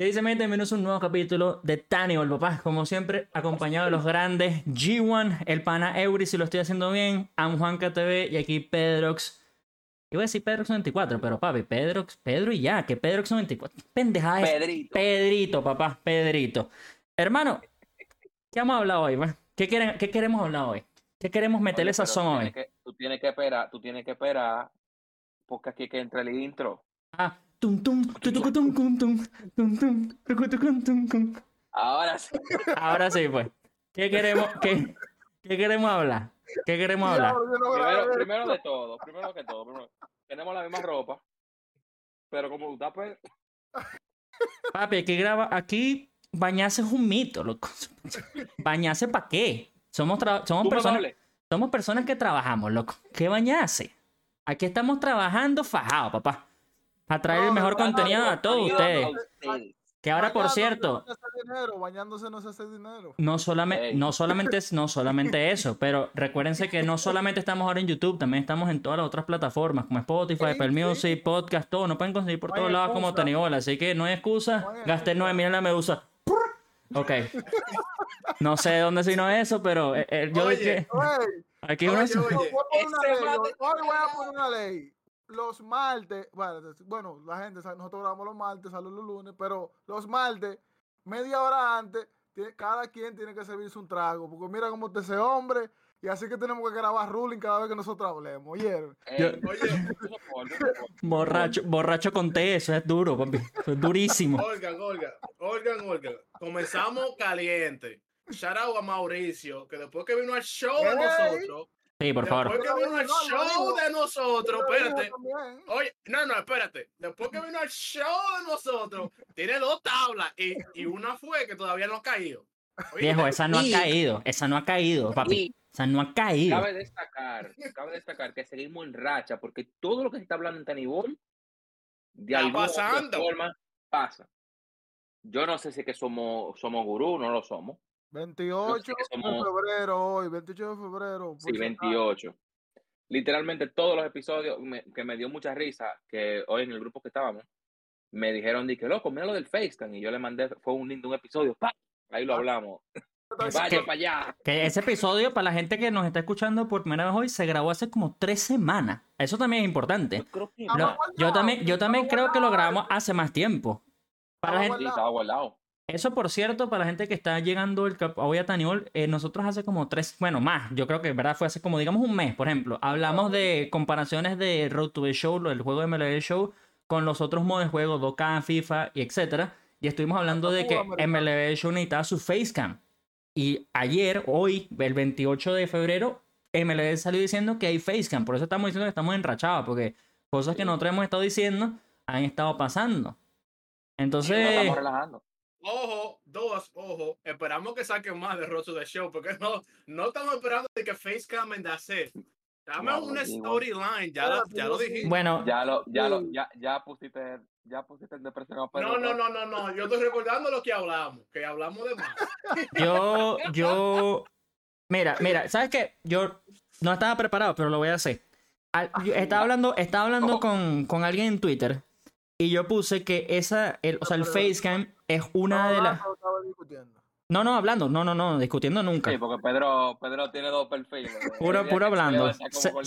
¿Qué dice, gente? Bienvenidos a un nuevo capítulo de Taniol, papá. Como siempre, acompañado de los grandes G1, el pana Eury, si lo estoy haciendo bien, Am Juan KTV y aquí Pedrox. Iba a decir Pedrox 94, pero papi, Pedrox, Pedro y ya, que Pedrox 94. Pendejada es Pedrito. Pedrito, papá, Pedrito. Hermano, ¿qué vamos a hablar hoy? man? ¿Qué, quieren, ¿Qué queremos hablar hoy? ¿Qué queremos meterle pero sazón hoy? que- tú tienes que esperar, tú tienes que esperar, porque aquí que entre el intro. Ah, tum tum, tu, tu, tum, tum, tum, tum, tum, tucu, tucu, tum, tum. Ahora sí. Ahora sí, pues. ¿Qué queremos, qué, qué queremos hablar? ¿Qué queremos hablar? Primero, primero de todo, primero que todo, primero, tenemos la misma ropa, pero como tú estás pues, Papi, aquí graba, aquí bañarse es un mito, loco. ¿Bañarse para qué? Somos, tra- somos, personas, somos personas que trabajamos, loco. ¿Qué bañarse? Aquí estamos trabajando fajado, papá. A traer el mejor no, contenido no, a todos ustedes. Que ahora, por cierto, bañándose no se hace dinero. no solamente, no solamente es, no solamente eso, pero recuérdense que no solamente estamos ahora en YouTube, también estamos en todas las otras plataformas, como Spotify, Sí, Apple sí. Music, Podcast, todo. No pueden conseguir por todos lados como. Tanibola, así que no hay excusa. Excusa. 9 mil en la medusa. Ok. No sé de dónde vino eso, pero eh, eh, yo Oye, dije, aquí oye, uno... oye. voy a poner una ley, Los martes, bueno, bueno, la gente, sabe, nosotros grabamos los martes, salen los lunes, pero los martes, media hora antes, tiene- cada quien tiene que servirse un trago, porque mira cómo está ese hombre, y así que tenemos que grabar ruling cada vez que nosotros hablemos, ¿oyeron? Ey, Oye, soporto. Borracho, borracho con té, eso es duro, papi. Eso es durísimo. Olga, Olga, Olga, Olga. Comenzamos caliente. Shout out a Mauricio, que después que vino al show de nosotros, Sí, por favor. después que vino al show de nosotros, espérate. Oye, no, no, espérate. Después que vino al show de nosotros, tiene dos tablas y, y una fue que todavía no ha caído. Oye, Viejo, esa no ha caído. Esa no ha caído, papi. Y Esa no ha caído. cabe destacar, cabe destacar que seguimos en racha, porque todo lo que se está hablando en Tanibol, de Está alguna pasando. forma, pasa. Yo no sé si es que somos, somos gurú, no lo somos. 28 que de somos- febrero hoy, 28 de febrero. Sí, por si acaso. 28. Literalmente todos los episodios me- que me dio mucha risa, que hoy en el grupo que estábamos, me dijeron, di que loco, mira lo del FaceTime. Y yo le mandé, fue un lindo un episodio, ¡pa! ahí lo Ah. hablamos. Vaya que- para allá. Que ese episodio, para la gente que nos está escuchando por primera vez hoy, se grabó hace como tres semanas. Eso también es importante. Yo creo que Estaba Lo- no. guardado, yo también, yo también creo que lo grabamos hace más tiempo. Para la Estaba gente, Sí, estaba guardado. Eso, por cierto, para la gente que está llegando el cap- hoy a Taniol, eh, nosotros hace como tres, bueno, más, yo creo que verdad fue hace como, digamos, un mes, por ejemplo. Hablamos de comparaciones de Road to the Show, del juego de MLB Show, con los otros modos de juego, 2K, FIFA y etcétera. Y estuvimos hablando de que. MLB Show necesitaba su Facecam. Y ayer, hoy, el 28 de febrero, MLB salió diciendo que hay Facecam. Por eso estamos diciendo que estamos enrachados, porque cosas que nosotros hemos estado diciendo han estado pasando. Nos Entonces, estamos relajando. Ojo, dos, ojo. Esperamos que saquen más de Rosso de Show, porque no, no estamos esperando de que Facecam en hacer. Dame No, una storyline, ya, la- ya lo dijimos. bueno, Ya lo, ya lo, ya, ya pusiste, ya pusiste en depresión. No, no, no, no, no. Yo estoy recordando lo que hablamos, que hablamos de más. Yo, yo. Mira, mira, ¿sabes qué? Yo no estaba preparado, pero lo voy a hacer. Al- yo estaba hablando, estaba hablando con, con alguien en Twitter y yo puse que esa, el, o sea, el Facecam es una de las. No, no, hablando, no, no, no, discutiendo nunca. Sí, porque Pedro, Pedro tiene dos perfiles. Puro- puro hablando. Pedro,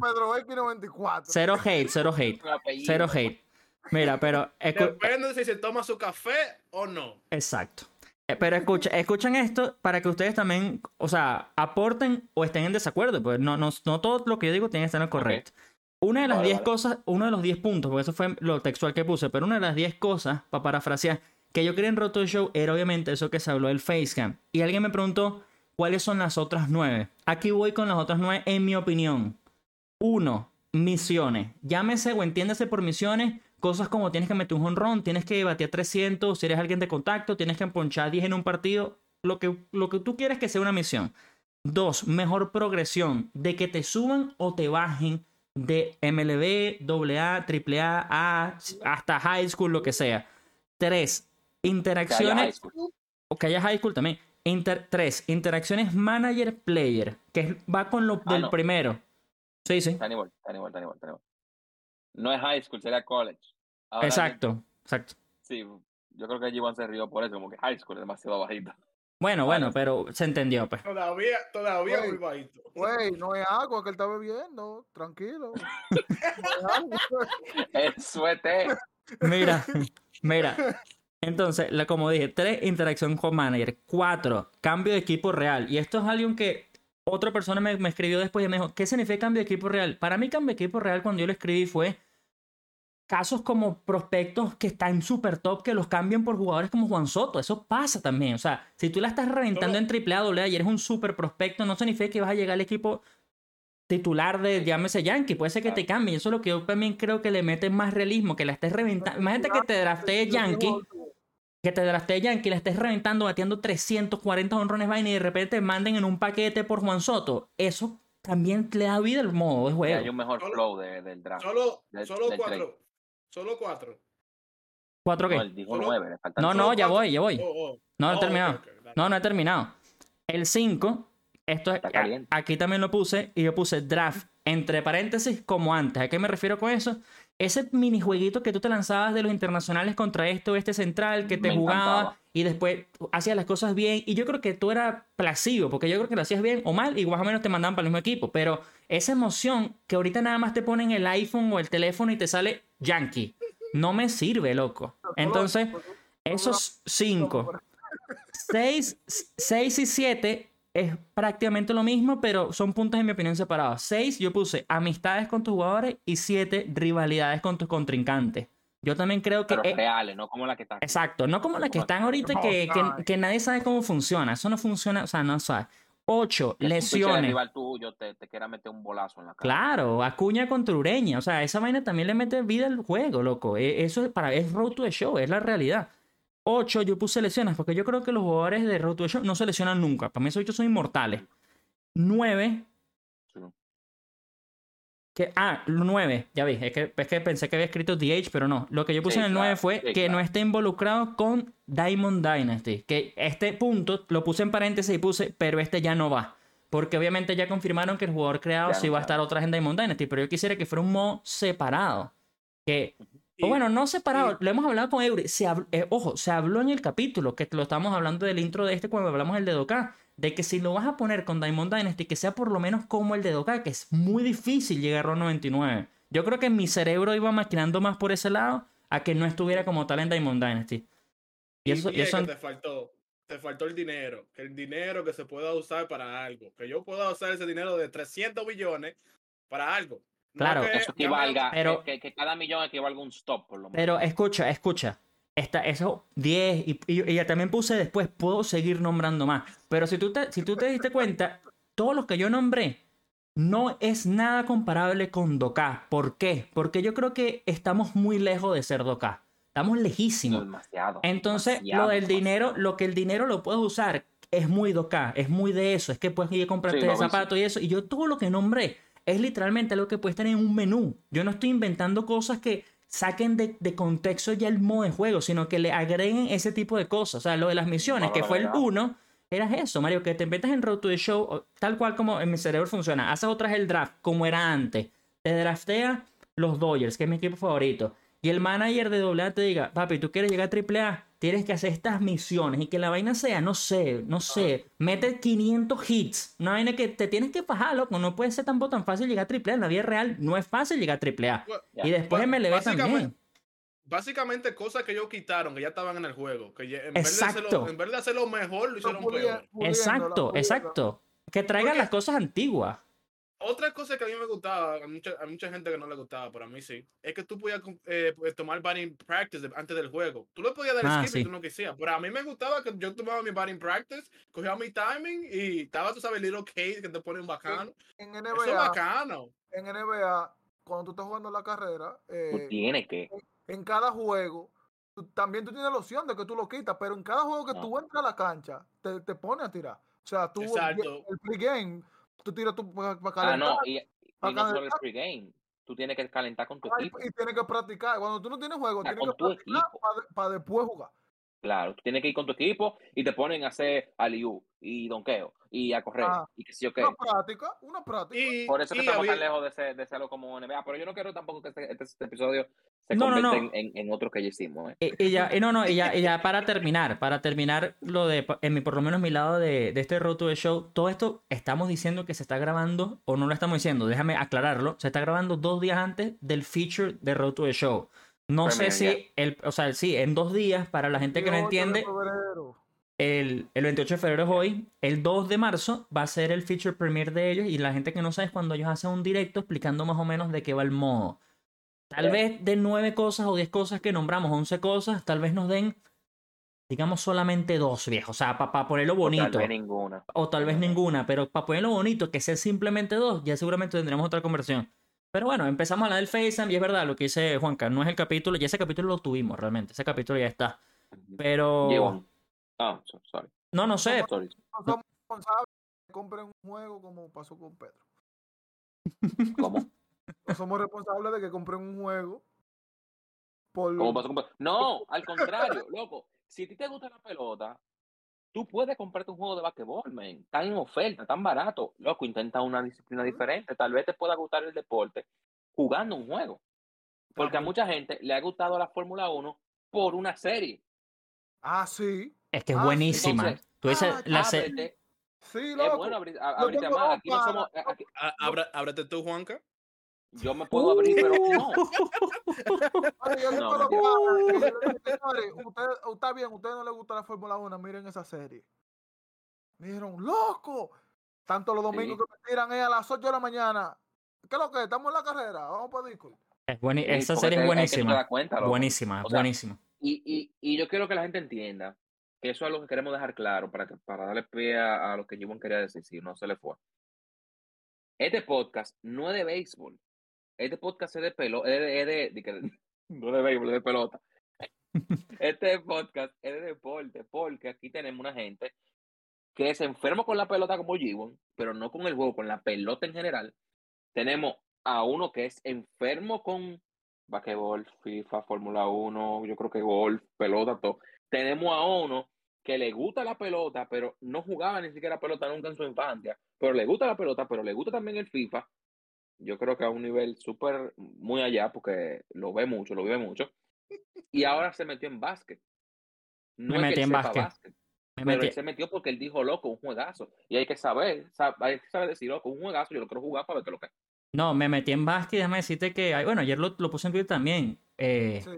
Pedro X94. Cero hate, cero hate, cero hate. Mira, pero. Depende de si se toma su café o no. Exacto. Eh, Pero escucha, escuchen esto para que ustedes también, o sea, aporten o estén en desacuerdo, pues no, no, no todo lo que yo digo tiene que estar en lo correcto. Una de las Vale, 10 vale. cosas, uno de los 10 puntos, porque eso fue lo textual que puse, pero una de las 10 cosas, para parafrasear, que yo quería en Roto Show era obviamente eso que se habló del Facecam. Y alguien me preguntó, ¿cuáles son las otras 9? Aquí voy con las otras 9 en mi opinión. Uno, misiones. Llámese o entiéndase por misiones cosas como tienes que meter un honrón, tienes que batear 300, si eres alguien de contacto, tienes que ponchar 10 en un partido, lo que, lo que tú quieres que sea una misión. Dos, mejor progresión, de que te suban o te bajen de MLB, AA, AAA, hasta High School, lo que sea. Tres, interacciones, o que haya High School también. Inter- tres, interacciones manager-player, que va con lo Ah, del no. primero. Sí, sí. Está igual, está igual, está igual, está igual. No es high school, sería college. Ahora, Exacto, exacto. Sí, Yo creo que G1 se rió por eso, como que high school es demasiado bajito. Bueno, bueno, pero se entendió, pues. Todavía, todavía Güey. muy bajito. Güey, no es agua que él está bebiendo. Tranquilo. No es agua. Eso es té. Mira, mira. Entonces, la- como dije, tres, interacción con manager. Cuatro, cambio de equipo real. Y esto es algo que otra persona me, me escribió después y me dijo, ¿qué significa cambio de equipo real? Para mí, cambio de equipo real, cuando yo lo escribí, fue casos como prospectos que están súper top que los cambian por jugadores como Juan Soto. Eso pasa también. O sea, si tú la estás reventando en AAA, AA y eres un súper prospecto, no significa que vas a llegar al equipo titular de, llámese Yankee. Puede ser que te cambien. Eso es lo que yo también creo que le mete más realismo, que la estés reventando. Imagínate que te draftee Yankee, que te draftee Yankee, la estés reventando, bateando 340 honrones vaina y de repente te manden en un paquete por Juan Soto. Eso también le da vida al modo de juego. hay un mejor Solo- flow de- del draft. Solo, Del- solo del cuatro. Solo cuatro. ¿Cuatro No, qué? dijo nueve, No, cinco. no, ya cuatro. voy, ya voy. Oh, oh. No, no he Oh, terminado. No, no he terminado. El 5, esto es, aquí también lo puse y yo puse draft entre paréntesis como antes. ¿A qué me refiero con eso? Ese minijueguito que tú te lanzabas de los internacionales contra este o este central que te Me jugaba encantaba. y después hacías las cosas bien. Y yo creo que tú eras placebo, porque yo creo que lo hacías bien o mal y más o menos te mandaban para el mismo equipo. Pero esa emoción que ahorita nada más te ponen el iPhone o el teléfono y te sale Yankee, no me sirve, loco. Entonces, esos cinco. 6, y 7 es prácticamente lo mismo, pero son puntos en mi opinión separados. 6 yo puse amistades con tus jugadores y 7 rivalidades con tus contrincantes. Yo también creo que... Pero es- reales, no como la que está. aquí. exacto, no como las que están ahorita No, que, que, que nadie sabe cómo funciona. Eso no funciona, o sea, no sabe. 8 Que si un pitcher lesiones. rival tuyo te, te quiera meter un bolazo en la cara. Claro, Acuña contra Ureña. O sea, esa vaina también le mete vida al juego, loco. E- Eso es para es road to the show, es la realidad. 8 yo puse lesiones, porque yo creo que los jugadores de show no se lesionan nunca. Para mí esos 8 son inmortales. 9. Sí. Que, ah, 9, ya vi. Es que, es que pensé que había escrito DH, pero no. Lo que yo puse Sí, en el 9 claro, fue sí, que no esté involucrado con Diamond Dynasty. Que este punto lo puse en paréntesis y puse, pero este ya no va. Porque obviamente ya confirmaron que el jugador creado sí va a estar otra vez en Diamond Dynasty. Pero yo quisiera que fuera un modo separado. Que o Y- bueno, no separado, y- lo hemos hablado con Eury. Se eh, ojo, se habló en el capítulo, que lo estamos hablando del intro de este cuando hablamos del de Doka, de que si lo vas a poner con Diamond Dynasty, que sea por lo menos como el de Doka, que es muy difícil llegar a los 99. Yo creo que mi cerebro iba maquinando más por ese lado a que no estuviera como tal en Diamond Dynasty. Y eso, y eso que te faltó. Te faltó el dinero. Que el dinero que se pueda usar para algo. Que yo pueda usar ese dinero de 300 billones para algo. No Claro. que Eso equivalga, pero- que, que cada millón equivalga a un stop, por lo menos. Pero escucha, escucha. Esta, eso 10 y, y, también puse después, puedo seguir nombrando más. Pero si tú te, si tú te diste cuenta, todo lo que yo nombré no es nada comparable con Doka. ¿Por qué? Porque yo creo que estamos muy lejos de ser Doka. Estamos lejísimos. demasiado. Entonces, demasiado, lo del demasiado. dinero, lo que el dinero lo puedes usar es muy doca, es muy de eso, es que puedes ir a comprarte sí. zapatos y eso. Y yo todo lo que nombré es literalmente algo que puedes tener en un menú. Yo no estoy inventando cosas que saquen de, de contexto ya el modo de juego, sino que le agreguen ese tipo de cosas. O sea, lo de las misiones, que fue el agregado. 1, era eso, Mario, que te metas en Road to the Show, tal cual como en mi cerebro funciona. Haces otra vez el draft, como era antes. Te draftea los Dodgers, que es mi equipo favorito. Y el manager de AA te diga, papi, tú quieres llegar a AAA, tienes que hacer estas misiones. Y que la vaina sea, no sé, no sé, mete 500 hits. Una vaina que te tienes que fajar, loco. No puede ser tampoco tan fácil llegar a AAA. En la vida real no es fácil llegar a AAA. Bueno, Y después ba- MLB también. Básicamente cosas que ellos quitaron, que ya estaban en el juego. Que en, vez de Exacto. hacerlo, en vez de hacerlo mejor, lo hicieron peor. Exacto, exacto. Que traigan Porque- las cosas antiguas. Otra cosa que a mí me gustaba, a mucha, a mucha gente que no le gustaba, pero a mí sí, es que tú podías eh, pues, tomar batting practice antes del juego. Tú le podías dar Ah, skip sí. si tú no quisieras, pero a mí me gustaba que yo tomaba mi batting practice, cogía mi timing y estaba, tú sabes, little case que te pone un bacano. En Eso es NBA, bacano. en NBA, cuando tú estás jugando la carrera, Tú eh, tienes que. en cada juego, tú- también tú tienes la opción de que tú lo quitas, pero en cada juego que No. tú entras a la cancha, te, te pone a tirar. O sea, tú Exacto. el pregame, tú tiras tú para Ah, calentar no, y, y para no solo el calentar. pregame. Tú tienes que calentar con tu y- equipo. y tienes que practicar. Cuando tú no tienes juego, tienes que practicar equipo. para, después jugar. Claro, tú tienes que ir con tu equipo y te ponen a hacer aliú y donqueo y a correr Ah, y que sí o qué. Una práctica, una práctica. Y, Por eso que y estamos había- tan lejos de ser, de serlo como NBA. Pero yo no quiero tampoco que este, este- este episodio se No, convierta no. En, en, en otro que ya hicimos. ¿eh? Y, y ya, y no, no, y ya, y ya para terminar, para terminar lo de, en mi, por lo menos mi lado de, de este Road to the Show, todo esto estamos diciendo que se está grabando, o no lo estamos diciendo, déjame aclararlo, se está grabando dos días antes del feature de Road to the Show. No sé Premiere, si, el, o sea, sí, en dos días, para la gente que no 28 de entiende, el, el 28 de febrero es hoy, el 2 de marzo va a ser el feature premiere de ellos y la gente que no sabe es cuando ellos hacen un directo explicando más o menos de qué va el modo. Tal vez de 9 cosas o 10 cosas que nombramos, 11 cosas, tal vez nos den, digamos, solamente dos, viejo. O sea, para ponerlo O bonito. Tal vez ninguna. O tal vez ninguna, pero para ponerlo bonito, que sea simplemente dos, ya seguramente tendremos otra conversión. Pero bueno, empezamos a hablar del FaceTime y es verdad lo que dice Juanca, no es el capítulo, ya ese capítulo lo tuvimos realmente, ese capítulo ya está. Pero... Llevo. Ah, so- sorry. No, no sé, sorry. No somos responsables de que compren un juego como pasó con Pedro. ¿Cómo? No somos responsables de que compren un juego por ¿Cómo pasó con- No, al contrario, loco. Si a ti te gusta la pelota, tú puedes comprarte un juego de basquetbol, man. Tan en oferta, tan barato. Loco, intenta una disciplina diferente. Tal vez te pueda gustar el deporte jugando un juego. Porque a mucha gente le ha gustado la Fórmula 1 por una serie. Ah, sí. es que es Ah, sí. buenísima. Entonces, Tú dices, ah, la se- Ábrete. Sí, Es loco. bueno abrir, abrirte tengo más. Aquí no somos. aquí- á- ábra- ábrete tú, Juanca. yo me puedo abrir, pero no. Yo No, le "Señores, usted- está bien, a ustedes no les gusta la Fórmula 1, miren esa serie. Me dijeron, loco. Tanto los domingos Sí. que me tiran es a las 8 de la mañana. ¿Qué es lo que? Estamos en la carrera. Vamos para Discord. es Sí, esa serie es buenísima. cuenta. Buenísima, O sea, buenísima. Y, y, y yo quiero que la gente entienda que eso es algo que queremos dejar claro para, que, para darle pie a, a lo que Jimon quería decir, si no se le fue. Este podcast no es de béisbol. Este podcast es de pelota, es de, es de- de que- no de béisbol, de pelota. Este podcast es de deporte, porque aquí tenemos una gente que es enfermo con la pelota como Jimon, pero no con el juego, con la pelota en general. Tenemos a uno que es enfermo con basquetbol, FIFA, Fórmula 1, yo creo que golf, pelota, todo. Tenemos a uno que le gusta la pelota, pero no jugaba ni siquiera pelota nunca en su infancia, pero le gusta la pelota, pero le gusta también el FIFA. Yo creo que a un nivel súper muy allá, porque lo ve mucho, lo vive mucho. Y ahora se metió en básquet. No Me metí en básquet. básquet, Me pero metí- él se metió porque él dijo, loco, un juegazo. Y hay que saber, sab- hay que saber decir, loco, un juegazo, yo lo quiero jugar para ver qué lo que es. No, me metí en básquet y déjame decirte que, bueno, ayer lo, lo puse en Twitter también. Eh, Sí.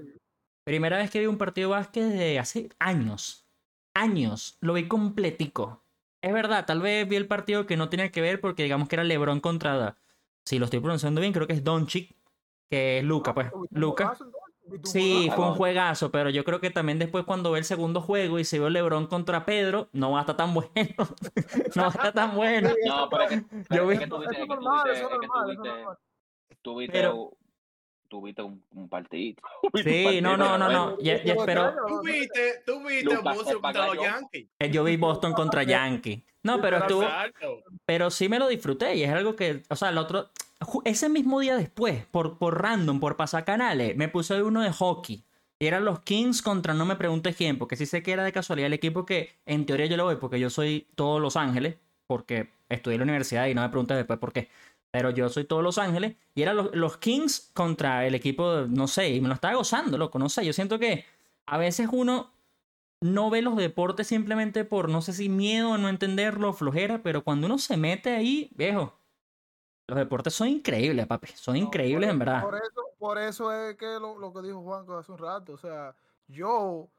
Primera vez que vi un partido de básquet desde hace años. Años. Lo vi completico. Es verdad, tal vez vi el partido que no tenía que ver porque digamos que era LeBron contra, si lo estoy pronunciando bien, creo que es Doncic, que es Luca, pues. ¿Tuviste un Luca. ¿Tuviste Sí, fue un Ah, juegazo, pero yo creo que también después cuando ve el segundo juego y se vio LeBron contra Pedro, no va a estar tan bueno. no va a estar tan bueno. No, pero es que, pero Yo es vi- que tú Eso viste, es que tú normal, viste- eso es es que tú normal, eso es viste- normal. tuviste, Pero- tuviste un, un partidito. Sí, no, no, no, no. Ya, espero. extraño, Tú ¿no? viste, tú viste Lucas, Boston contra los. Yankees. Eh, Yo vi Boston contra Yankee. No, pero estuvo, pero sí me lo disfruté y es algo que, o sea, el otro, ese mismo día después, por, por random, por pasacanales, me puse uno de hockey. Y eran los Kings contra no me preguntes quién, porque sí sé que era de casualidad el equipo que en teoría yo lo voy, porque yo soy todos Los Ángeles, porque estudié en la universidad y no me preguntes después por qué. Pero yo soy todos Los Ángeles y eran los, los Kings contra el equipo, no sé, y me lo estaba gozando, loco, no sé. Yo siento que a veces uno no ve los deportes simplemente por, no sé si miedo a no entenderlo, flojera, pero cuando uno se mete ahí, viejo, los deportes son increíbles, papi, son No, increíbles por, en verdad. Por eso, por eso es que lo, lo que dijo Juan hace un rato. O sea, yo,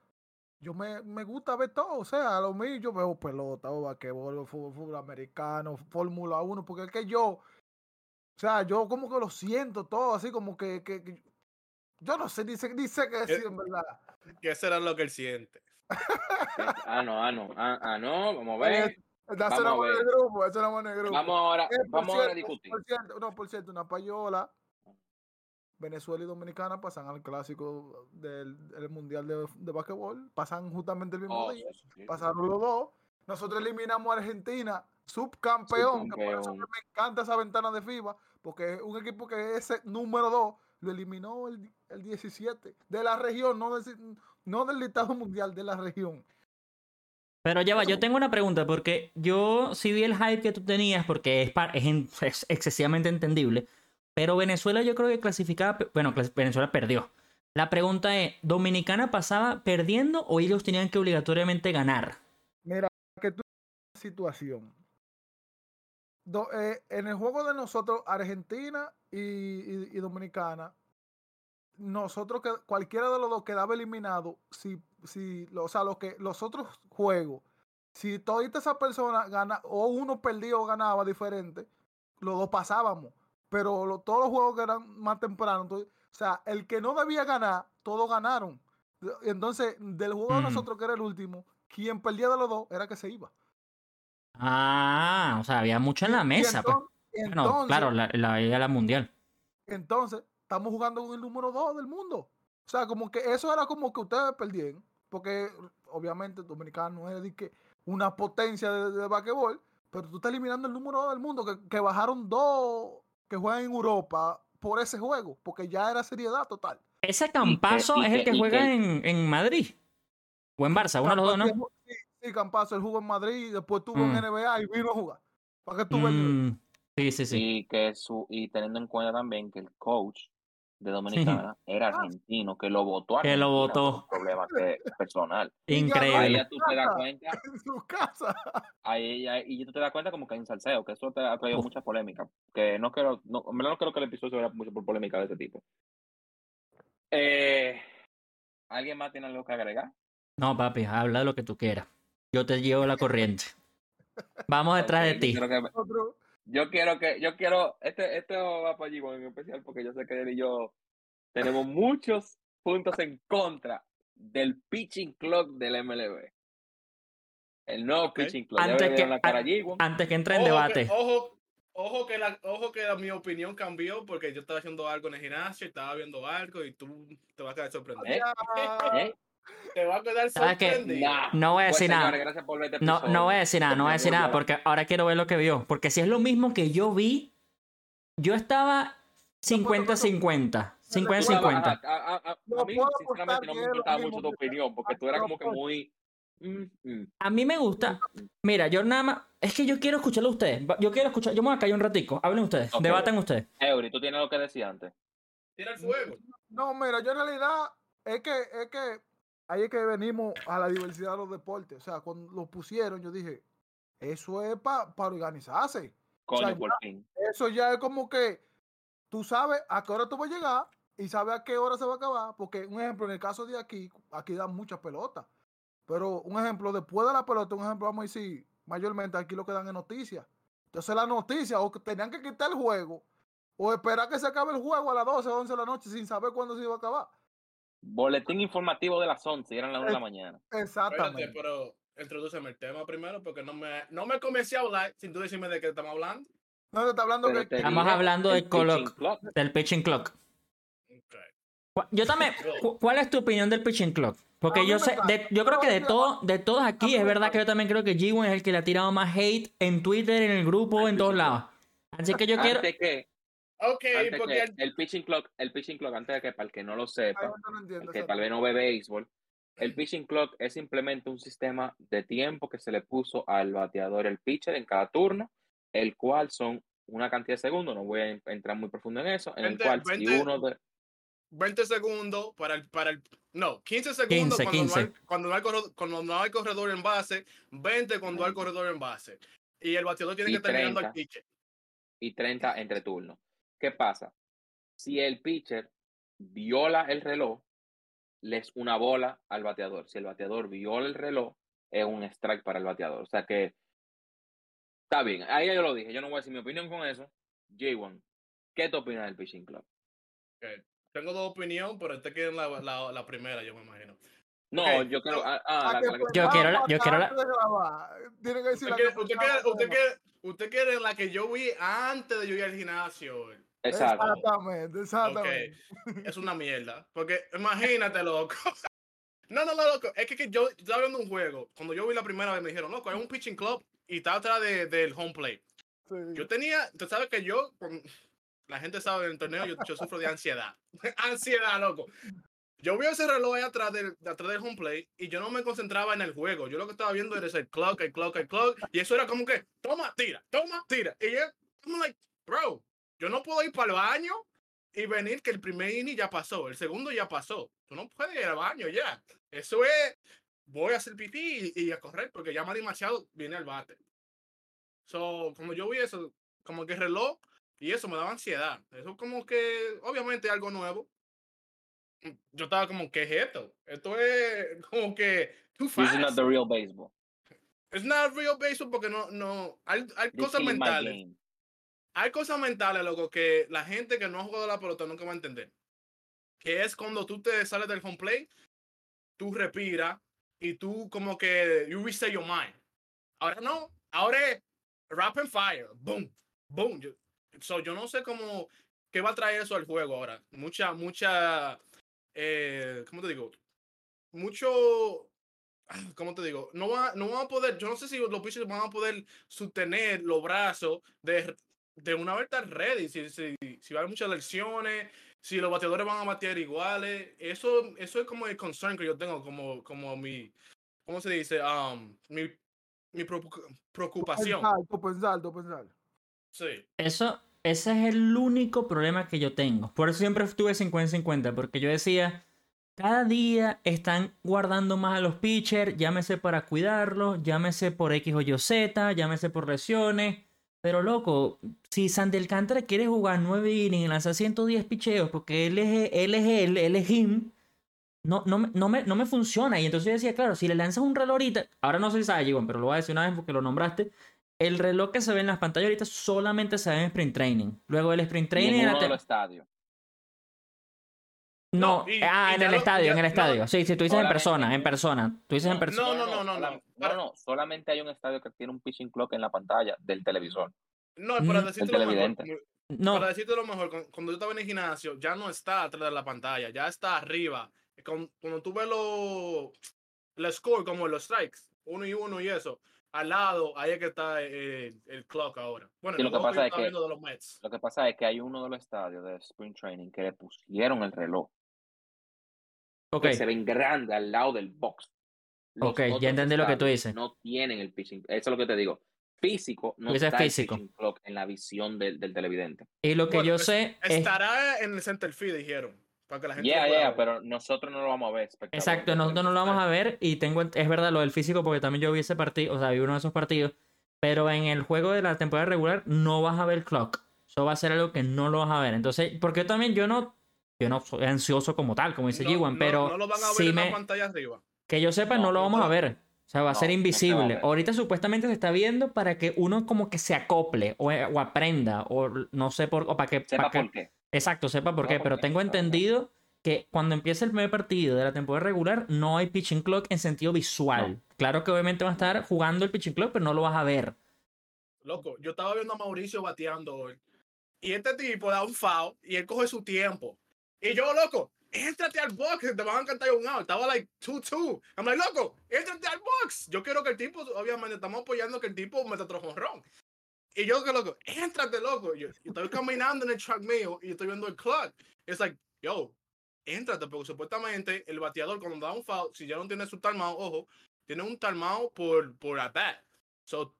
yo me, me gusta ver todo. O sea, a lo mío yo veo pelota, o basquetbol, o fútbol, fútbol americano, Fórmula 1, porque es que yo, o sea, yo como que lo siento todo, así como que, que- que- yo no sé, dice, dice que decir en verdad. Que será lo que él siente. Ah, no, ah, no, ah, ah, no, vamos a Oye, ver. Vamos a el ver. grupo, el grupo. Vamos ahora, Eh, vamos ahora a discutir. Por cierto, no, por cierto, una payola. Venezuela y Dominicana pasan al clásico del, del Mundial de, de Básquetbol. Pasan justamente el mismo Oh, día. sí. Pasaron los dos. Nosotros eliminamos a Argentina, subcampeón. que por eso me encanta esa ventana de FIBA, porque es un equipo que ese número 2 lo eliminó el, el 17 de la región. No decir, o no del listado mundial, de la región. Pero ya va, yo tengo una pregunta, porque yo sí vi el hype que tú tenías, porque es, excesivamente entendible, pero Venezuela yo creo que clasificaba, bueno, Venezuela perdió. La pregunta es, ¿Dominicana pasaba perdiendo o ellos tenían que obligatoriamente ganar? Mira, que tú situación. Do- eh, en el juego de nosotros, Argentina y, y- y Dominicana, nosotros que cualquiera de los dos quedaba eliminado si, si o sea, los que los otros juegos, si toda esa persona gana, o uno perdía o ganaba diferente, los dos pasábamos. Pero lo- todos los juegos que eran más tempranos, entonces, o sea, el que no debía ganar, todos ganaron. Entonces, del juego de Mm. nosotros, que era el último, quien perdía de los dos era que se iba. Ah, o sea, había mucho en la mesa, pues. Bueno, claro, la, la, la mundial. entonces, estamos jugando con el número 2 del mundo. O sea, como que eso era como que ustedes perdieron. Porque obviamente Dominicano no es que una potencia de, de basquetbol, pero tú estás eliminando el número 2 del mundo, que, que bajaron dos que juegan en Europa por ese juego, porque ya era seriedad total. Ese Campazo y es el que- juega que- en, en Madrid. O en Barça, uno de los dos, ¿no? Sí, sí, Campazo, él jugó en Madrid, y después estuvo Mm. en NBA y vino a jugar. Para que tú. Mm, sí, sí, sí. Y que su, y teniendo en cuenta también que el coach de Dominicana era argentino, que lo votó a Que lo votó. un problema que, personal. Ganó Ahí Increíble. ya tú te das cuenta, en su casa. ahí ya- y tú te das cuenta como que hay un salseo, que eso te ha traído Uf. mucha polémica. Que no quiero, no, en verdad no creo que el episodio se vea mucho por polémica de ese tipo. Eh, ¿Alguien más tiene algo que agregar? No, papi, habla de lo que tú quieras. Yo te llevo la corriente. Vamos detrás de ti. Yo, creo que- Otro- yo quiero que, yo quiero, este, este va para Gibon en especial porque yo sé que él y yo tenemos muchos puntos en contra del pitching clock del MLB. El nuevo pitching clock. Antes que- la cara a. Antes que entre en Ojo que- debate. ojo, ojo que la, ojo que la- mi opinión cambió porque yo estaba haciendo algo en el gimnasio, estaba viendo algo y tú te vas a quedar sorprendido. ¿Eh? Ya. ¿Eh? Te vas a quedar sorprendido. Nah. No voy a Pues, decir nada. señores, gracias por ver este No, episodio. no voy a decir nada, no voy a decir nada, porque ahora quiero ver lo que vio. Porque si es lo mismo que yo vi, yo estaba 50-50. Tú estabas- 50-50. ajá, A, a- a- No a mí, sinceramente, no que me lo importaba mismo mucho tu que- opinión porque tú eras No como que muy. mm, mm. A mí me gusta. Mira, yo nada más. Es que yo quiero escucharlo a ustedes. Yo quiero escuchar. Yo me voy a callar un ratico. Hablen ustedes. Debatan ustedes. Eury, tú tienes algo que decir antes. Tira el fuego. No, mira, yo en realidad es que, es que ahí es que venimos a la diversidad de los deportes. O sea, cuando lo pusieron, yo dije, eso es para organizarse. Coño, sea, por fin. Eso ya es como que tú sabes a qué hora tú vas a llegar y sabes a qué hora se va a acabar. Porque, un ejemplo, en el caso de aquí, aquí dan muchas pelotas. Pero, un ejemplo, después de la pelota, un ejemplo, vamos a decir, mayormente aquí lo que dan es noticias. Entonces, la noticia, o que tenían que quitar el juego, o esperar que se acabe el juego a las 12 o 11 de la noche sin saber cuándo se iba a acabar. Boletín informativo de las 11, y eran las 1 de la mañana. Espérate, Exactamente. pero introdúceme el tema primero porque no me, no me comencé a hablar sin tú decirme de qué estamos hablando. No, te está hablando Pero que Estamos hablando el de clock. pitching clock. Del pitching clock. Yo también. cu- ¿Cuál es tu opinión del pitching clock? Porque yo sé, de- yo creo que de todo, de todos aquí, es verdad que yo también creo que G1 es el que le ha tirado más hate en Twitter, en el grupo, en todos lados. Así que yo quiero. Antes que, Ok, antes porque que el- el pitching clock, el pitching clock, antes de que para el que no lo Hay sepa, no el que tal vez no ve béisbol, el pitching clock es simplemente un sistema de tiempo que se le puso al bateador, el pitcher, en cada turno, el cual son una cantidad de segundos, no voy a en- entrar muy profundo en eso, en el Veinte- cual si uno de, 20 segundos para el, para el no, 15 segundos 15, cuando, 15. No hay, cuando, no hay corredor, cuando no hay corredor en base, 20 cuando hay corredor en base. Y el bateador tiene Y que estar mirando al 30. pitcher. y 30 entre turnos. ¿Qué pasa? Si el pitcher viola el reloj, le es una bola al bateador. Si el bateador viola el reloj, es un strike para el bateador. O sea que está bien. Ahí yo lo dije. Yo no voy a decir mi opinión con eso. J1, ¿qué te opinas del pitching club? Tengo dos opiniones, pero usted quiere la, la, la primera, yo me imagino. No, yo quiero. no. ah, ah, A la- Yo quiero la- yo quiero la- quiere, usted quiere la que yo vi antes de yo ir al gimnasio. Exacto. Exactamente, exactamente. Es una mierda. Porque imagínate, loco. No, no, no, loco. Es que, que yo, estaba viendo un juego. Cuando yo vi la primera vez, me dijeron, loco, es un pitching club y está atrás de, del home plate. Sí. Yo tenía, tú sabes que yo, con- la gente sabe en el torneo, yo, yo sufro de ansiedad. ansiedad, loco. Yo vi ese reloj ahí atrás del, de atrás del home plate y yo no me concentraba en el juego. Yo lo que estaba viendo era ese clock, el clock, el clock. Y eso era como que, toma, tira, toma, tira. Y yo, como like, bro, yo no puedo ir para el baño y venir que el primer inning ya pasó, el segundo ya pasó. Tú no puedes ir al baño ya. Eso es, voy a hacer pipí y, y a correr porque ya Manny Machado viene al bate. So, como yo vi eso, como que reloj y eso me daba ansiedad. Eso como que, obviamente, algo nuevo. Yo estaba como, ¿qué es esto? Esto es como que too This is not the real baseball. It's not real baseball porque no, no, hay, hay This cosas mentales. Hay cosas mentales, loco, que la gente que no ha jugado la pelota nunca va a entender. Que es cuando tú te sales del home plate, tú respiras y tú como que you reset your mind. Ahora no, ahora es rap and fire, boom, boom. Yo, so, yo no sé cómo, qué va a traer eso al juego ahora. Mucha, mucha, eh, ¿cómo te digo? Mucho, ¿cómo te digo? No va, no van a poder, yo no sé si los pitchers van a poder sostener los brazos de, de una vez estar ready, si, si, si va a haber muchas lesiones, si los bateadores van a batear iguales, eso, eso es como el concern que yo tengo, como, como mi, ¿cómo se dice? Um, mi, mi preocu- preocupación. Pensar, tú pensar, tú pensar. Sí. Eso, ese es el único problema que yo tengo. Por eso siempre estuve 50-50, porque yo decía, cada día están guardando más a los pitchers, llámese para cuidarlos, llámese por X o Y o Z, llámese por lesiones. Pero loco, si Sandy Alcántara quiere jugar 9 innings y lanzar 110 picheos porque él es él, es él, él es him, no, no, me- no, me, no me funciona. Y entonces yo decía, claro, si le lanzas un reloj ahorita, ahora no sé si sabe, Gigon, pero lo voy a decir una vez porque lo nombraste. El reloj que se ve en las pantallas ahorita solamente se ve en sprint training. Luego el sprint training en era uno de los estadios. No, No, y- ah, y en el lo- estadio, ya- en el no, estadio. Sí, sí, tú dices en persona, en persona. Tú dices en persona. No, no, no, no, solamente- no, no, para- no, solamente hay un estadio que tiene un pitching clock en la pantalla del televisor. No, para Mm, decirte lo mejor. No, para decirte lo mejor, cu- cuando yo estaba en el gimnasio, ya no está atrás de la pantalla, ya está arriba. Cuando tú ves los el score, como los strikes, uno y uno y eso, al lado, ahí es que está eh, el clock ahora. Bueno, Sí, lo que pasa yo es que- viendo de los Mets. Lo que pasa es que hay uno de los estadios de Spring Training que le pusieron el reloj, ok. que se ven grande al lado del box. Los Ok, ya entendí lo que tú dices. No tienen el pitching. Eso es lo que te digo. Físico, no está físico. el pitching clock en la visión del, del televidente. Y lo que Bueno, yo es- sé es... Estará en el center field, dijeron, para que la gente lo Yeah, pueda yeah, ver. pero nosotros no lo vamos a ver. Exacto, nosotros no lo vamos a ver y tengo, es verdad lo del físico porque también yo vi ese partido, o sea, vi uno de esos partidos, pero en el juego de la temporada regular no vas a ver clock. Eso va a ser algo que no lo vas a ver. Entonces, porque también yo no, yo no soy ansioso como tal, como dice No- G1, no- pero no lo van a ver sí en la me, pantalla arriba. que yo sepa No, no lo vamos a ver. O sea, va a No, ser a invisible. Ahorita supuestamente se está viendo para que uno como que se acople o, o aprenda o no sé por o para que, Sepa para que- por qué. Exacto, sepa por No, qué, por pero qué, tengo entendido que cuando empiece el primer partido de la temporada regular no hay pitching clock en sentido visual. Claro que obviamente va a estar jugando el pitching clock, pero no lo vas a ver. Loco, yo estaba viendo a Mauricio bateando hoy. Y este tipo da un foul y él coge su tiempo. Y yo, loco, éntrate al box, te van a cantar un out. Estaba like 2-2. I'm like, loco, éntrate al box. Yo quiero que el tipo, obviamente, estamos apoyando que el tipo otro jonrón. Y yo, que loco, éntrate, loco. Yo, yo estoy caminando en el track mío y estoy viendo el clock. Es like, yo, éntrate, porque supuestamente el bateador, cuando da un foul, si ya no tiene su timeout, ojo, tiene un timeout por, por at bat. So,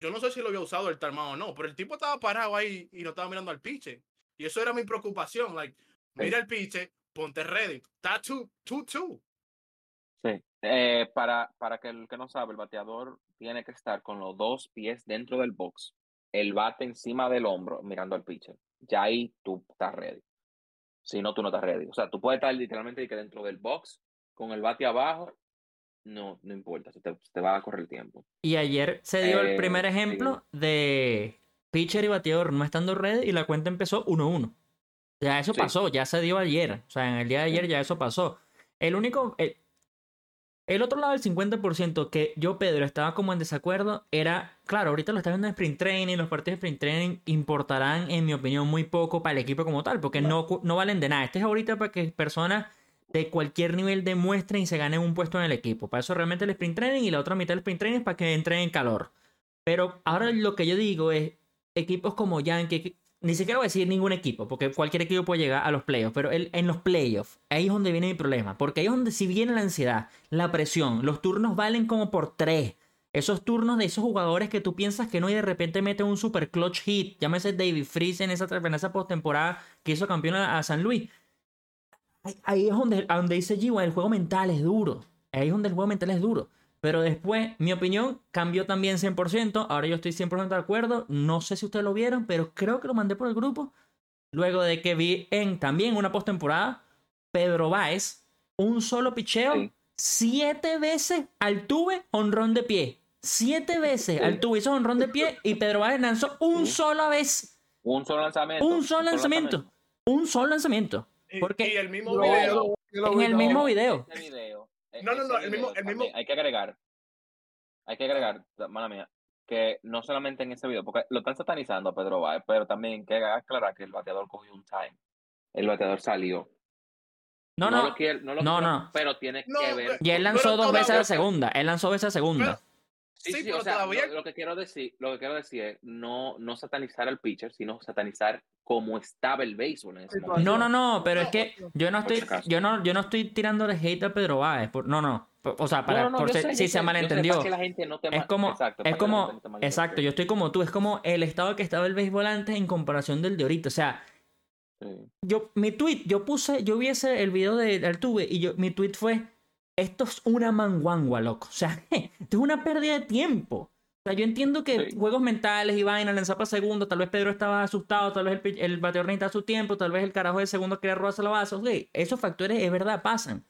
yo no sé si lo había usado el timeout o no, pero el tipo estaba parado ahí y no estaba mirando al piche. Y eso era mi preocupación. Like, mira el piche, ponte ready. Está 2-2. Sí. Eh, para, para que el que no sabe, el bateador tiene que estar con los dos pies dentro del box, el bate encima del hombro, mirando al pitcher. Ya ahí tú estás ready. Si no, tú no estás ready. O sea, tú puedes estar literalmente que dentro del box, con el bate abajo, no, no importa, se te, se te va a correr el tiempo. Y ayer se dio el Eh, primer sí. ejemplo de pitcher y bateador no estando red y la cuenta empezó 1-1. Ya eso Sí. pasó, ya se dio ayer. O sea, en el día de ayer ya eso pasó. El único. El, el otro lado del 50% que yo, Pedro, estaba como en desacuerdo era. Claro, ahorita lo está viendo en sprint training. Los partidos de sprint training importarán, en mi opinión, muy poco para el equipo como tal, porque no, no valen de nada. Este es ahorita para que personas de cualquier nivel demuestren y se ganen un puesto en el equipo. Para eso realmente el sprint training y la otra mitad del sprint training es para que entren en calor. Pero ahora lo que yo digo es, equipos como Yankee, ni siquiera voy a decir ningún equipo, porque cualquier equipo puede llegar a los playoffs, pero en los playoffs, ahí es donde viene mi problema, porque ahí es donde si viene la ansiedad, la presión, los turnos valen como por tres. Esos turnos de esos jugadores que tú piensas que no y de repente mete un super clutch hit, llámese David Freeze en esa, en esa postemporada que hizo campeón a, San Luis. Ahí, es donde, donde dice G, el juego mental es duro. Ahí es donde el juego mental es duro. Pero después, mi opinión cambió también 100%. Ahora yo estoy 100% de acuerdo. No sé si ustedes lo vieron, pero creo que lo mandé por el grupo. Luego de que vi en también una postemporada, Pedro Báez, un solo picheo, Sí. siete veces al tuve honrón de pie. Siete veces al tuve hizo honrón de pie y Pedro Báez lanzó un Sí. sola vez. Un solo lanzamiento. Un solo lanzamiento. Un solo lanzamiento. Y, Porque- y el mismo video. lo En el mismo video. Video. E- No, no, no, el mismo- el mismo- Hay que agregar. Hay que agregar, mala mía, que no solamente en ese video, porque lo están satanizando a Pedro Báez, pero también que aclarar que el bateador cogió un time. El bateador salió. No, no. lo quiere- no, lo no, quiere, no. Pero tiene No, que ver. Y él lanzó Pero dos veces a la segunda. Él lanzó veces a segunda. Pero- Sí, Sí, sí, pero o sea, todavía- lo, lo que quiero decir, lo que quiero decir es no, no satanizar al pitcher, sino satanizar cómo estaba el béisbol en ese momento. No, no, no, pero es que yo no estoy, yo no, yo no estoy tirándole hate a Pedro Báez. por- no, no. O sea, para, No, no, por yo si- sé, si yo se sé, yo sé, malentendió. para que la gente no te Es como, exacto, es la como, gente exacto, yo estoy como tú, es como el estado que estaba el béisbol antes en comparación del de ahorita. O sea, Sí. yo, mi tweet, yo puse, yo vi ese, el video de Altuve y yo, mi tweet fue, esto es una manguangua, loco. O sea, esto es una pérdida de tiempo. O sea, yo entiendo que Sí. juegos mentales y vaina, lanzar para segundo, tal vez Pedro estaba asustado, tal vez el, el bateador necesitaba su tiempo, tal vez el carajo de segundo quería robarse la base. Ok, esos factores es verdad, pasan.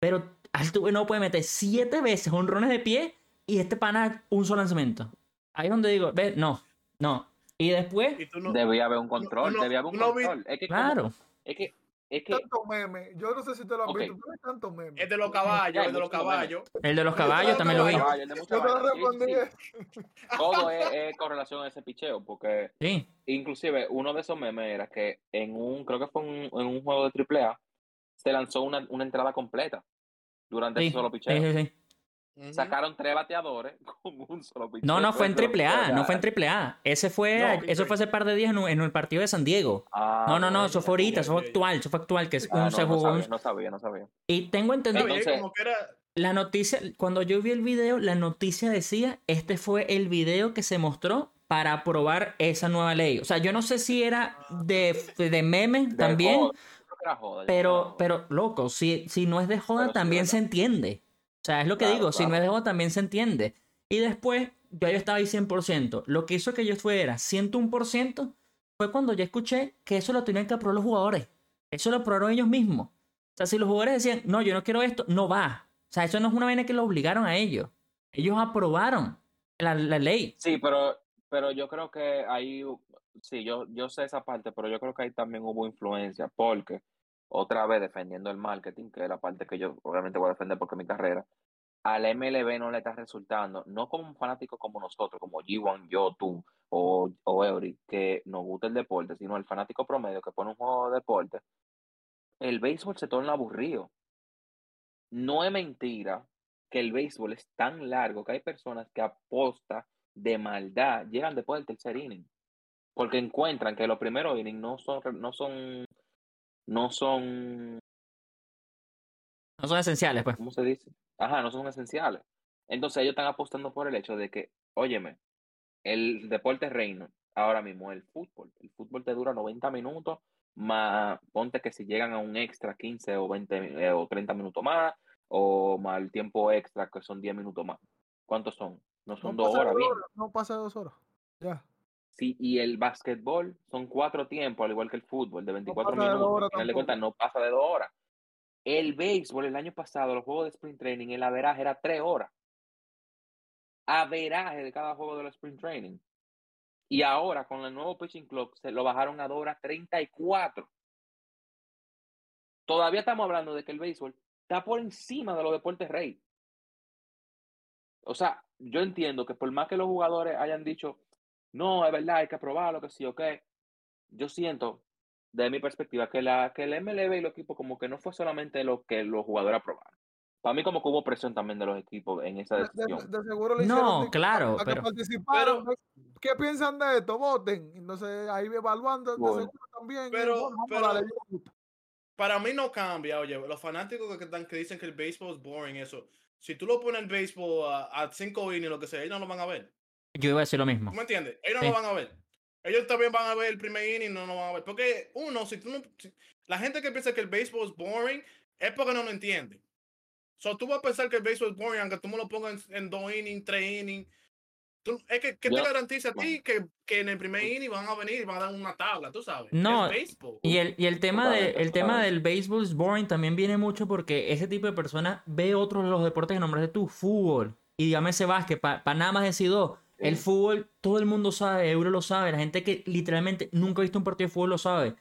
Pero Altuve no puede meter siete veces honrones de pie y este pana un solo lanzamiento. Ahí es donde digo, ve, no, no. Y después, Y tú no- Debía haber un control, no- debía haber un no vi- control. Es que, como- claro. es que, es que, Tanto meme. Yo no sé si te lo han Ok. visto, pero hay tanto meme. Es de los caballos, es de los caballos. El de los caballos también lo vi. caballo, el de mucha Yo te lo vaina. Sí, respondí. sí, sí. Todo es, es con relación a ese picheo, porque Sí, inclusive uno de esos memes era que en un, creo que fue un- en un juego de AAA, se lanzó una, una entrada completa durante sí, ese solo sí, picheo. sí, Sacaron tres bateadores con un solo picheo. No, no fue en triple A, no fue en triple A. Ese fue, No, eso fue hace par de días en, un- en el partido de San Diego. ah, No, no, no, eso fue ahorita, eso fue actual, eso fue actual, que es Ah, un no, se no jugó sabía, no sabía, no sabía. Y tengo entendido, Entonces- como que era. la noticia, cuando yo vi el video, la noticia decía, este fue el video que se mostró para aprobar esa nueva ley. O sea, yo no sé si era de, de meme De también, joda, joda, pero, joda. pero, loco, si, si no es de joda, Pero también se entiende. O sea, es lo que Claro, digo, si no es también se entiende. Y después, yo yo estaba ahí 100%. Lo que hizo que yo fuera 101% fue cuando yo escuché que eso lo tenían que aprobar los jugadores. Eso lo aprobaron ellos mismos. O sea, si los jugadores decían, no, yo no quiero esto, no va. O sea, eso no es una vaina que lo obligaron a ellos. Ellos aprobaron la, la ley. Sí, pero, pero yo creo que ahí, sí, yo, yo sé esa parte, pero yo creo que ahí también hubo influencia, porque otra vez defendiendo el marketing, que es la parte que yo obviamente voy a defender porque mi carrera, al MLB no le está resultando, no como un fanático como nosotros, como G1, yo, o, o Eury, que nos gusta el deporte, sino el fanático promedio que pone un juego de deporte, el béisbol se torna aburrido. No es mentira que el béisbol es tan largo que hay personas que aposta de maldad llegan después del tercer inning porque encuentran que los primeros innings no son no son no son No son esenciales, pues. ¿cómo se dice? Ajá, no son esenciales. Entonces ellos están apostando por el hecho de que, óyeme, el deporte reino ahora mismo el fútbol. El fútbol te dura 90 minutos, más ponte que si llegan a un extra 15 o 20 mi- eh, o 30 minutos más, o más el tiempo extra que son 10 minutos más. ¿Cuántos son? No son No dos horas, bien. No pasa dos horas. Ya. Sí, y el básquetbol son cuatro tiempos, al igual que el fútbol, de 24 pasa de dos minutos. Al de cuentas, no pasa de dos horas. El béisbol, el año pasado, los juegos de sprint training, el averaje era tres horas. Averaje de cada juego de los sprint training. Y ahora, con el nuevo pitching clock, se lo bajaron a dos horas 34. Todavía estamos hablando de que el béisbol está por encima de los deportes rey. O sea, yo entiendo que por más que los jugadores hayan dicho, no, es verdad, hay que probarlo, que sí o qué, yo siento, desde mi perspectiva, que, la, que el MLB y los equipos como que no fue solamente lo que los jugadores aprobaron. Para mí como que hubo presión también de los equipos en esa De, de- decisión. de seguro le No, claro, para que pero-. ¿Qué piensan de esto? Voten. Entonces ahí evaluando de Bueno. seguro también. Pero- bueno, pero-. Para mí no cambia, oye, los fanáticos que, están, que dicen que el béisbol es boring, eso. Si tú lo pones el béisbol a, a cinco innings, lo que sea, ellos no lo van a ver. Yo iba a decir lo mismo. ¿Tú me entiendes? Ellos no lo van a ver. Ellos también van a ver el primer inning, no lo van a ver. Porque, uno, si tú no. si- la gente que piensa que el béisbol es boring es porque no lo entiende. So, tú vas a pensar que el béisbol es boring, aunque tú me lo pongas en, en dos innings, tres innings. Tú- es que, ¿qué te garantiza a ti que, que en el primer inning van a venir y van a dar una tabla, tú sabes? No, Es. Y el, y el tema, de, el tema del béisbol es boring también viene mucho porque ese tipo de personas ve otros de los deportes que nombraste tú, fútbol, y dígame ese básquet, para nada más decir dos. El fútbol, todo el mundo sabe, Euro lo sabe, la gente que literalmente nunca ha visto un partido de fútbol lo sabe.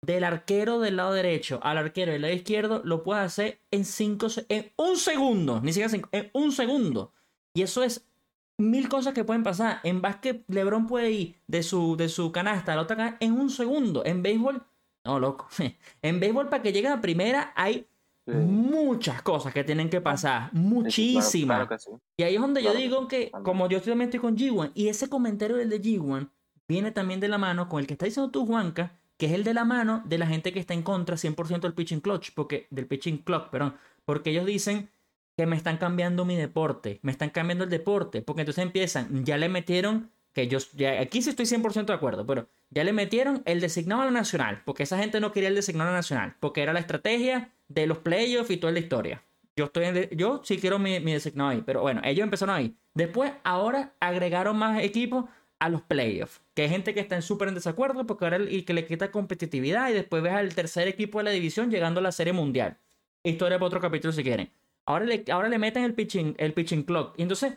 Del arquero del lado derecho al arquero del lado izquierdo lo puede hacer en cinco, en un segundo, ni siquiera cinco, en un segundo. Y eso es mil cosas que pueden pasar. En básquet, LeBron puede ir de su, de su canasta a la otra canasta en un segundo. En béisbol, no, loco. En béisbol, para que llegue a primera, hay Sí. muchas cosas que tienen que pasar. Claro- Muchísimas. claro que sí. Y ahí es donde yo Claro que digo que, como yo también estoy con G1, y ese comentario del de G1 viene también de la mano con el que está diciendo tú, Juanca, que es el de la mano de la gente que está en contra 100% del pitching clutch, porque, del pitching clock, perdón, porque ellos dicen que me están cambiando mi deporte, me están cambiando el deporte, porque entonces empiezan, ya le metieron, que yo, ya, aquí sí estoy 100% de acuerdo, pero ya le metieron el designado a la nacional, porque esa gente no quería el designado a la nacional, porque era la estrategia de los playoffs y toda la historia. Yo estoy en yo sí quiero mi, mi designado ahí, pero bueno, ellos empezaron ahí. Después, ahora agregaron más equipos a los playoffs, que hay gente que está en súper en desacuerdo porque ahora y que le quita competitividad y después ves al tercer equipo de la división llegando a la serie mundial. Historia para otro capítulo si quieren. Ahora le, ahora le meten el pitching, el pitching clock. Y entonces,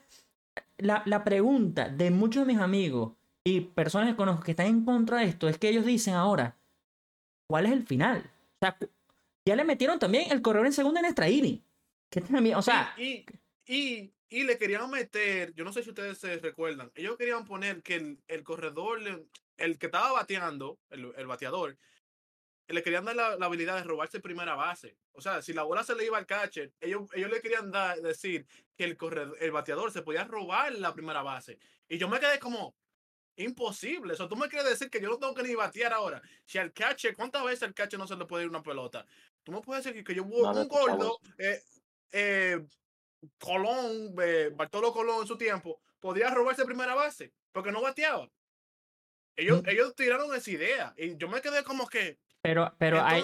la, la pregunta de muchos de mis amigos y personas que conozco que están en contra de esto es que ellos dicen ahora, ¿cuál es el final? O sea, ya le metieron también el corredor en segunda en extra inning. ¿Qué también? O sea, y, y, y le querían meter, yo no sé si ustedes se recuerdan, ellos querían poner que el, el corredor, el que estaba bateando, el, el bateador, le querían dar la, la habilidad de robarse primera base. O sea, si la bola se le iba al catcher, ellos, ellos le querían dar, decir que el, corredor, el bateador se podía robar la primera base. Y yo me quedé como, imposible. Eso tú me quieres decir que yo no tengo que ni batear ahora. Si al catcher, ¿cuántas veces al catcher no se le puede ir una pelota? Tú me puedes decir que, yo No había un gordo, eh, eh, Colón, eh, Bartolo Colón en su tiempo, podía robarse primera base porque no bateaba. Ellos, Mm. ellos tiraron esa idea y yo me quedé como que. pero, pero hay,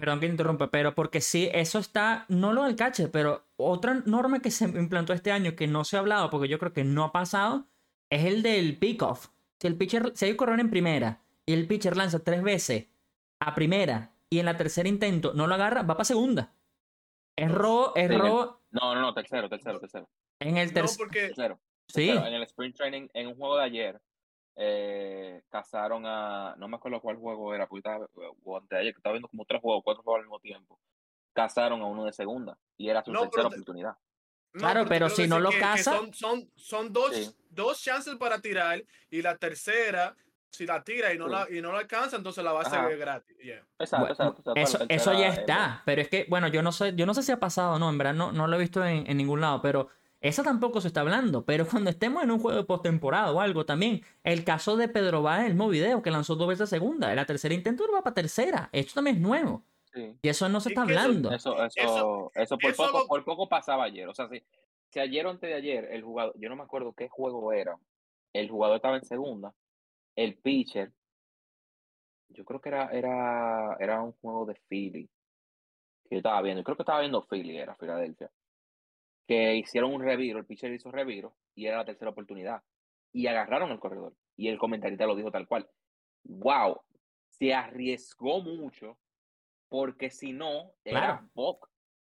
Perdón que interrumpa, pero porque sí, eso está, no lo del catcher, pero otra norma que se implantó este año que no se ha hablado, porque yo creo que no ha pasado, es el del pick-off. Si el pitcher, si hay un corredor en primera y el pitcher lanza tres veces a primera y en la tercera intento no lo agarra, va para segunda. Es robo, es Sí, en el- robo No, no, no, tercero, tercero, tercero. en el no, tercer. porque Tercero. Sí, tercero. En el Spring Training, en un juego de ayer, eh, cazaron a. No me acuerdo cuál juego era, porque estaba. De ayer, que estaba viendo como tres juegos, cuatro juegos al mismo tiempo. Cazaron a uno de segunda. Y era su No, tercera te- oportunidad. No, Claro, pero si no lo que- que caza- son, son, son dos, Sí. dos chances para tirar y la tercera, si la tira y no, Sí. la, y no la alcanza, entonces la base Ajá. es gratis. Yeah. Exacto, Bueno, exacto, exacto. Eso, eso ya tercera, eh, está, pero es que, bueno, yo no sé, yo no sé si ha pasado o no, en verdad no, no lo he visto en, en ningún lado, pero eso tampoco se está hablando. Pero cuando estemos en un juego de postemporada o algo también, el caso de Pedro Báez, el mismo video, que lanzó dos veces a segunda, en la tercera intento va para tercera. Esto también es nuevo. Sí. Y eso no se está hablando. Eso, eso, Eso- eso, por, eso poco, lo- por poco pasaba ayer. O sea, si, si ayer o antes de ayer el jugador, yo no me acuerdo qué juego era, el jugador estaba en segunda, el pitcher, yo creo que era, era, era un juego de Philly que yo estaba viendo, creo que estaba viendo Philly, era Filadelfia, que hicieron un reviro, el pitcher hizo reviro y era la tercera oportunidad. Y agarraron el corredor. Y el comentarista lo dijo tal cual. Wow, se arriesgó mucho porque si no, era Claro.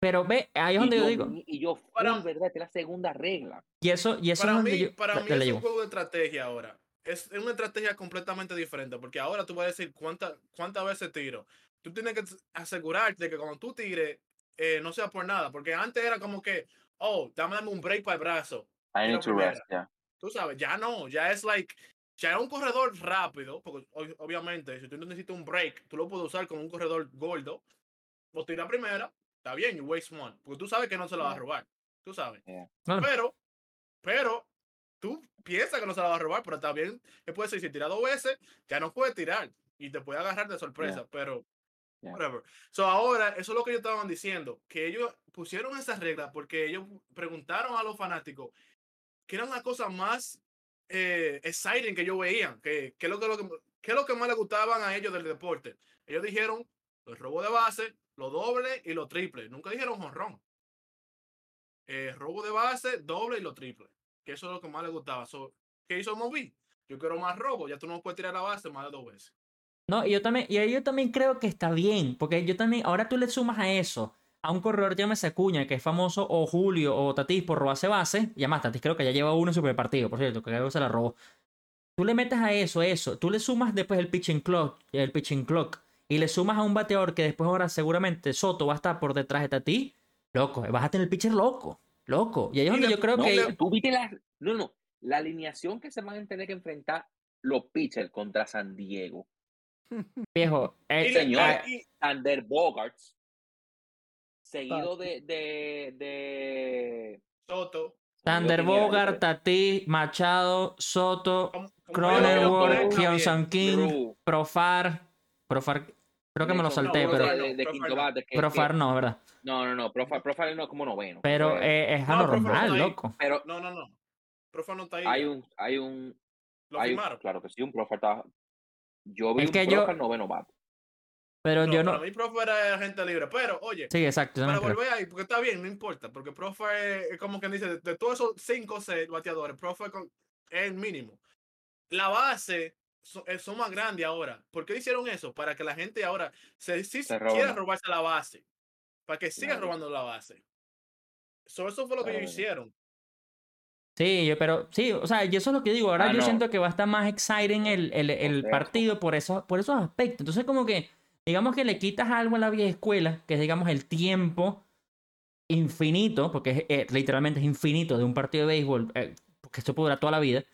Pero ve, ahí es donde yo yo, digo. y yo, Para- ¿verdad? Es la segunda regla. Y eso, y eso Para es mí, yo. para mí es un juego de estrategia ahora. Es es una estrategia completamente diferente, porque ahora tú vas a decir cuánta- cuántas veces tiro. Tú tienes que asegurarte que cuando tú tires, eh, no sea por nada, porque antes era como que, oh, dame, un break para el brazo. I need to rest, ya. Tú sabes, ya no, ya es like, es un corredor rápido, porque ob- obviamente si tú necesitas un break, tú lo puedes usar con un corredor gordo, o tira primera está bien, you waste one. Porque tú sabes que no se lo vas a Yeah. robar. Tú sabes. Yeah. Pero, pero, tú piensas que no se la vas a robar, pero está bien. Ser, si tira dos veces, ya no puede tirar. Y te puede agarrar de sorpresa. Pero, Yeah. whatever. So ahora, eso es lo que ellos estaban diciendo. Que ellos pusieron esas reglas porque ellos preguntaron a los fanáticos que era la cosa más eh, exciting que ellos veían. Que, que, lo que, lo que, lo que más les gustaban a ellos del deporte. Ellos dijeron los robos de base, los dobles y los triples. Nunca dijeron jonrón. Eh, robo de base, doble y los triples. Que eso es lo que más les gustaba. So, ¿Qué hizo Moby? Yo quiero más robo. Ya tú no puedes tirar la base más de dos veces. No, y yo también, y yo también creo que está bien, porque yo también, ahora tú le sumas a eso, a un corredor llámese Acuña, que es famoso, o Julio, o Tatis por robarse base, y además Tatis creo que ya lleva uno en su primer partido, por cierto, que creo que se la robó. Tú le metes a eso, eso, tú le sumas después el pitching clock, el pitching clock, y le sumas a un bateador que después ahora seguramente Soto va a estar por detrás de Tatis, loco, vas a tener el pitcher loco, loco. Y ahí es donde yo creo No, que... pero tú viste la. No, no. La alineación que se van a tener que enfrentar los pitchers contra San Diego. Viejo, le- señor. ah, Sander Bogarts. Seguido de, de, de. Soto. Tenía- Bogart, Tatis, Machado, Soto, Cronenworth, está Kim, Drew. Profar. Profar. Creo que me lo salté, no, pero. De, de- de Profar quinto no. bate. que- Profar que- no, ¿verdad? No, no, no. Profar, Profar no como noveno. Pero eh, es No, Profar anormal, está loco. pero No, no, no. Profa no está ahí. hay un. Hay un. Lo hay un- firmaron. claro que sí, un Profar estaba. Yo vi Es un Profar noveno bate. Pero No, yo para no. mí Profa era gente libre. Pero, oye, Sí, exacto. para también creo. volver ahí, porque está bien, no importa. Porque Profa es, es como quien dice, de, de todos esos cinco o seis bateadores, Profa es con- es el mínimo. La base so- eh, son más grandes ahora. ¿Por qué hicieron eso? Para que la gente ahora se, si Se quiera robarse la base. Para que siga Claro. robando la base. So, eso fue lo que ellos hicieron. Sí, yo, pero sí, o sea, yo eso es lo que digo. Ahora Ah, yo no. siento que va a estar más exciting el, el, el partido por, eso, por esos aspectos. Entonces, como que, digamos que le quitas algo a la vieja escuela, que es, digamos, el tiempo infinito, porque es, eh, literalmente es infinito de un partido de béisbol, eh, porque esto puede durar toda la vida,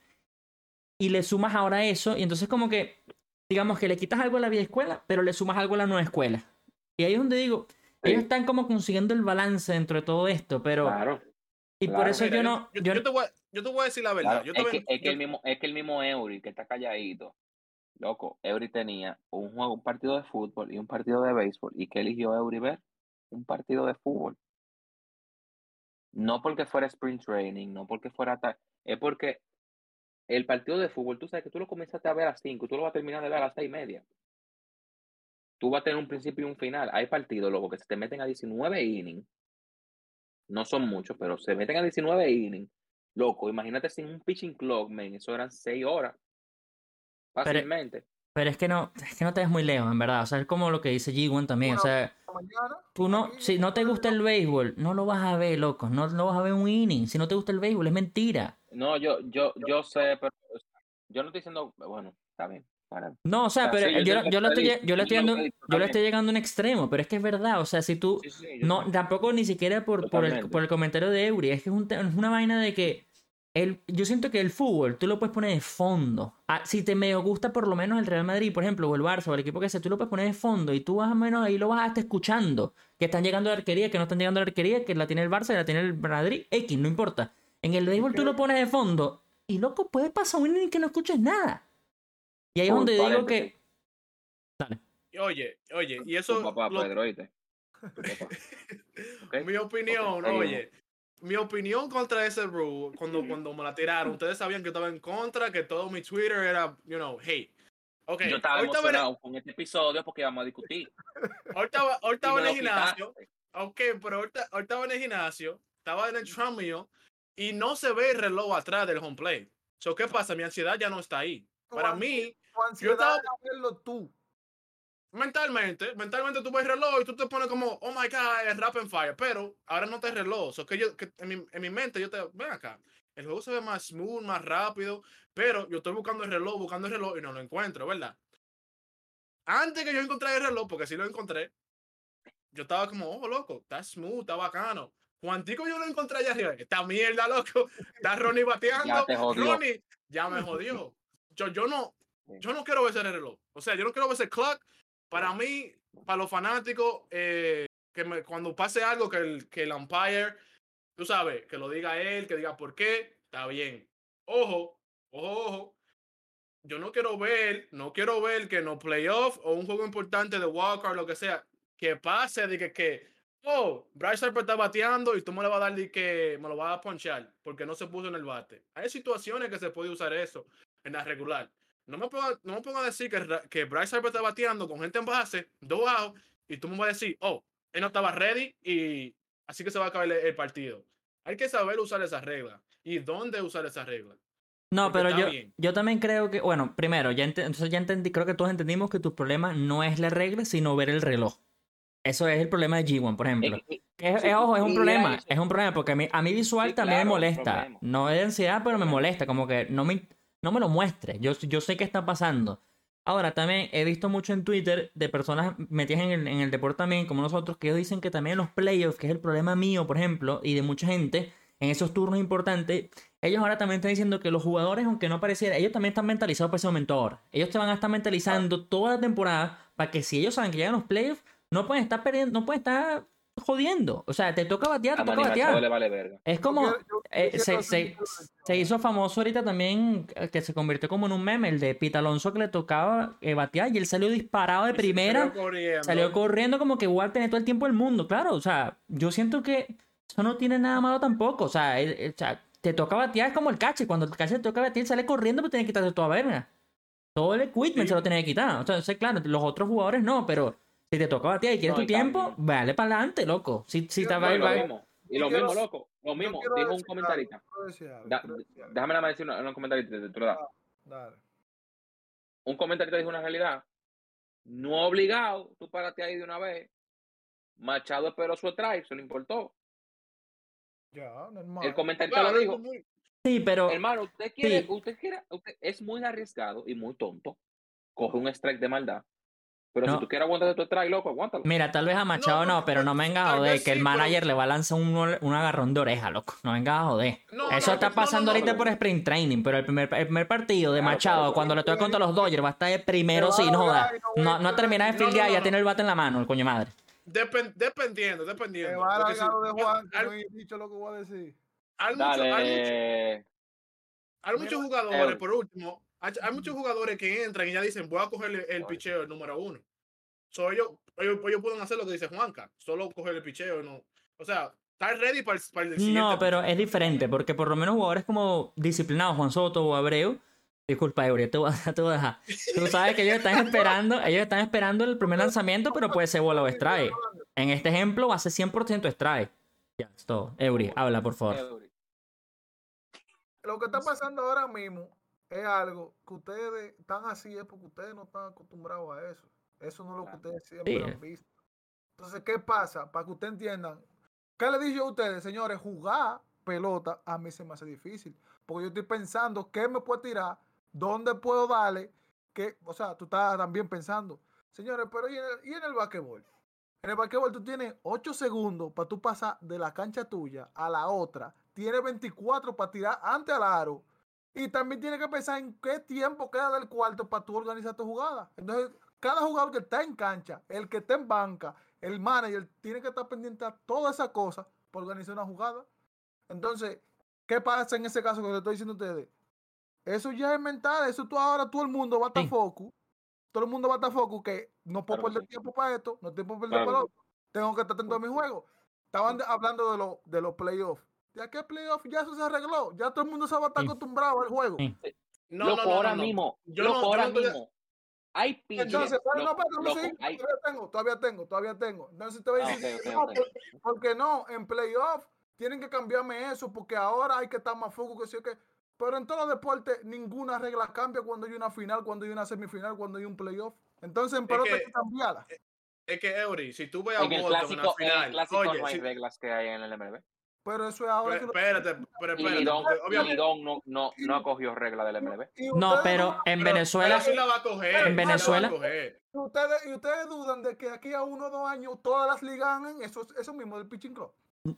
y le sumas ahora eso, y entonces, como que, digamos que le quitas algo a la vieja escuela, pero le sumas algo a la nueva escuela. Y ahí es donde digo, Sí. ellos están como consiguiendo el balance dentro de todo esto, pero. Claro. y por eso Mira, yo no. yo, yo- yo te voy, a- yo te voy a decir la verdad. Claro, Yo es, que, es, que el mismo, es que el mismo Eury que está calladito, loco, Eury tenía un juego, un partido de fútbol y un partido de béisbol. ¿Y qué eligió Eury ver? Un partido de fútbol. No porque fuera sprint training, no porque fuera tal, es porque el partido de fútbol, tú sabes que tú lo comenzaste a ver a las 5, tú lo vas a terminar de ver a las 6 y media. Tú vas a tener un principio y un final. Hay partidos, loco, que se te meten a 19 innings. No son muchos, pero se meten a 19 innings. Loco, imagínate sin un pitching clock, man. Eso eran 6 horas. Fácilmente. Pero es que no, es que no te ves muy lejos, en verdad. O sea, es como lo que dice G1 también. O sea, mañana. tú no, si no te gusta el béisbol, no lo vas a ver, loco. No lo vas a ver un inning. Si no te gusta el béisbol, es mentira. No, yo, yo, yo sé, pero o sea, yo no estoy diciendo, bueno, está bien. Para, No, o sea, pero sí, yo yo, que estoy, yo, le estoy dices, yo le estoy llegando a un extremo, pero es que es verdad. O sea, si tú. sí, sí, yo No, tampoco ni siquiera por, por, el, por el comentario de Eury. Es que es, un es una vaina de que. El, yo siento que el fútbol tú lo puedes poner de fondo. Ah, si te medio gusta por lo menos el Real Madrid, por ejemplo, o el Barça, o el equipo que sea, tú lo puedes poner de fondo y tú más o menos ahí lo vas a estar escuchando. Que están llegando a la arquería, que no están llegando a la arquería, que la tiene el Barça, que la tiene el Madrid, X, no importa. En el béisbol tú lo pones de fondo y loco, puede pasar un inning que no escuches nada. Y ahí es donde digo que. Dale. Oye, oye, y Tu eso. papá, lo- Pedro, ¿oíste? Tu papá. Mi opinión, oye. Mi opinión contra ese rule, cuando, cuando me la tiraron, ustedes sabían que estaba en contra, que todo mi Twitter era, you know, hate. Ok, Yo estaba ahorita estaba en- emocionado con este episodio porque íbamos a discutir. ahorita estaba- en el gimnasio. Ok, pero ahorita, ahorita estaba en el gimnasio, estaba en el treadmill y no se ve el reloj atrás del home play. So, ¿Qué pasa? Mi ansiedad ya no está ahí. Para mí, Tu ansiedad estaba- verlo tú. Mentalmente, mentalmente tú ves el reloj y tú te pones como, oh my god, es rap and fire, pero ahora no te reloj. So, que yo, que en, mi, en mi mente yo te, ven acá, el juego se ve más smooth, más rápido, pero yo estoy buscando el reloj, buscando el reloj y no lo encuentro, ¿verdad? Antes que yo encontrara el reloj, porque sí lo encontré, yo estaba como, oh, loco, está smooth, está bacano. Juantico yo lo encontré allá arriba, esta mierda, loco, está Ronnie bateando, Ya. Ronnie, ya me jodió. Yo, yo no, yo no quiero ver ese reloj. O sea, yo no quiero ver ese clock. Para mí, para los fanáticos, eh, que cuando pase algo que el, que el umpire, tú sabes, que lo diga él, que diga por qué, está bien. Ojo, ojo, ojo. Yo no quiero ver, no quiero ver que en los playoffs o un juego importante de Walker, lo que sea, que pase de que, que oh, Bryce Harper está bateando y tú me le vas a dar de que me lo vas a ponchar porque no se puso en el bate. Hay situaciones que se puede usar eso en la regular. No me pongas no me ponga a decir que, que Bryce Harper está bateando con gente en base, dos outs, y tú me vas a decir, oh, él no estaba ready y así que se va a acabar el, el partido. Hay que saber usar esa regla y dónde usar esa regla. No, Porque pero yo, bien. yo también creo que, bueno, primero, ya, entonces ya entendí, creo que todos entendimos que tu problema no es la regla, sino ver el reloj. Eso es el problema de G1, por ejemplo. Eh, eh, es, sí, es- ojo, es un problema, es un problema, porque a mí, a mí visual Sí, también me claro, molesta. No es de ansiedad, pero me molesta, como que no me, no me lo muestre. Yo, yo sé qué está pasando. Ahora, también he visto mucho en Twitter de personas metidas en el, en el deporte también, como nosotros, que ellos dicen que también en los playoffs, que es el problema mío, por ejemplo, y de mucha gente, en esos turnos importantes, ellos ahora también están diciendo que los jugadores, aunque no pareciera, ellos también están mentalizados para ese momento ahora. Ellos te van a estar mentalizando toda la temporada para que si ellos saben que llegan los playoffs, no pueden estar perdiendo, no pueden estar jodiendo. O sea, te toca batear, te A toca batear. le vale verga. Es como, Yo yo- eh, se, se- se hizo famoso ahorita también, eh, que se convirtió como en un meme, el de Pita Alonso que le tocaba eh, batear y él salió disparado de Y primera, salió corriendo. salió corriendo como que igual tiene todo el tiempo del mundo, claro, o sea, yo siento que eso no tiene nada malo tampoco, o sea, eh, o sea, te toca batear es como el cache, cuando el cache te toca batear sale corriendo pero tiene que quitarse toda verga. Todo el equipment Sí. se lo tiene que quitar, o sea, entonces, claro, los otros jugadores no, pero si te toca batear y quieres No, tu y tiempo, también- vale para adelante, loco. Si, si te yo va, No, y lo va- mismo, y lo quiero- mismo, loco. Lo mismo, dijo un comentarista. déjame nada más decir un comentarista, te- te lo da. Dale. Un comentarista dijo una realidad. No obligado, tú párate ahí de una vez. Machado esperó su strike, se le importó. Ya, normal. El comentarista Claro, lo dijo. muy- sí, pero... Hermano, usted quiere, Sí. usted quiere, usted es muy arriesgado y muy tonto. Coge un strike de maldad. Pero No. si tú quieres aguantar tu strike, loco, aguántalo. Mira, tal vez a Machado no, pero no me vengas a joder que el pero- manager le va a lanzar un, un agarrón de oreja, loco. No vengas a joder. No, Eso no, está no, pasando no, no, ahorita no. por sprint training, pero el primer, el primer partido de Claro, Machado, claro, cuando le toque contra los Dodgers, va a estar de primero, va a sí, no no voy a No, no ha terminado de fildear, no, ya no. tiene el bate en la mano, el coño madre. Depen- dependiendo, dependiendo. va a si- de Juan, que no he dicho lo que voy a decir. hay mucho- hay mucho-. Hay muchos jugadores, eh, por último, hay, hay muchos jugadores que entran y ya dicen, voy a coger el, el picheo el número uno. So, ellos, ellos, ellos pueden hacer lo que dice Juanca, solo coger el picheo. No. O sea, estar ready para el, para el siguiente. No, pero es diferente, porque por lo menos jugadores como disciplinados, Juan Soto o Abreu, disculpa, Abreu, te voy a, te voy a dejar. Tú sabes que ellos están esperando, ellos están esperando el primer lanzamiento, pero puede ser bola o strike. En este ejemplo va a ser 100% strike. Ya, es todo. Eury, habla, por favor. Eury. Lo que está pasando ahora mismo es algo que ustedes están así, es porque ustedes no están acostumbrados a eso. Eso no es lo que ustedes siempre Sí. han visto. Entonces, ¿qué pasa? Para que ustedes entiendan. ¿Qué le dije yo a ustedes, señores? Jugar pelota a mí se me hace difícil. Porque yo estoy pensando qué me puede tirar, dónde puedo darle. Que, o sea, tú estás también pensando, señores, pero ¿y en el, y en el basquetbol? En el basquetbol tú tienes 8 segundos para tú pasar de la cancha tuya a la otra. Tienes 24 para tirar ante al aro. Y también tienes que pensar en qué tiempo queda del cuarto para tú organizar tu jugada. Entonces, cada jugador que está en cancha, el que está en banca, el manager, tiene que estar pendiente a todas esas cosas para organizar una jugada. Entonces, ¿qué pasa en ese caso que le estoy diciendo a ustedes? Eso ya es mental, eso tú ahora todo el mundo va a estar Sí. focus. Todo el mundo va a estar focus que no puedo Claro perder sí. tiempo para esto, no tengo que perder Claro para lo otro. Tengo que estar atento a mi juego. Estaban de- hablando de, lo- de los playoffs. ¿De qué playoffs? Ya eso se arregló. Ya todo el mundo se va a estar Sí. acostumbrado al juego. Sí. No, loco, no, no, ahora no, no. mismo. Yo loco, no- yo ahora de- mismo. Hay pitchers. Entonces, pero no, loco, pero loco, hay- todavía tengo, todavía tengo, todavía tengo. Entonces te voy a decir, ok, ok, no, porque no, en playoff tienen que cambiarme eso, porque ahora hay que estar más foco que sí que. Pero en todos los deportes, ninguna regla cambia cuando hay una final, cuando hay una semifinal, cuando hay un playoff. Entonces en pelota hay que cambiarla. Es que, Eury, si tú ves a En el clásico, en el final, clásico oye, no hay si- reglas que hay en el MLB. Pero eso es ahora pero que espérate, pero Y espérate, Lidón, obviamente, Lidón no, no, no acogió regla del MLB. No, pero en pero- Venezuela, pero sí la va a coger, sí la va a Venezuela- y ustedes, y ustedes dudan de que aquí a uno o dos años todas las ligas ganen eso, eso mismo del pitching club.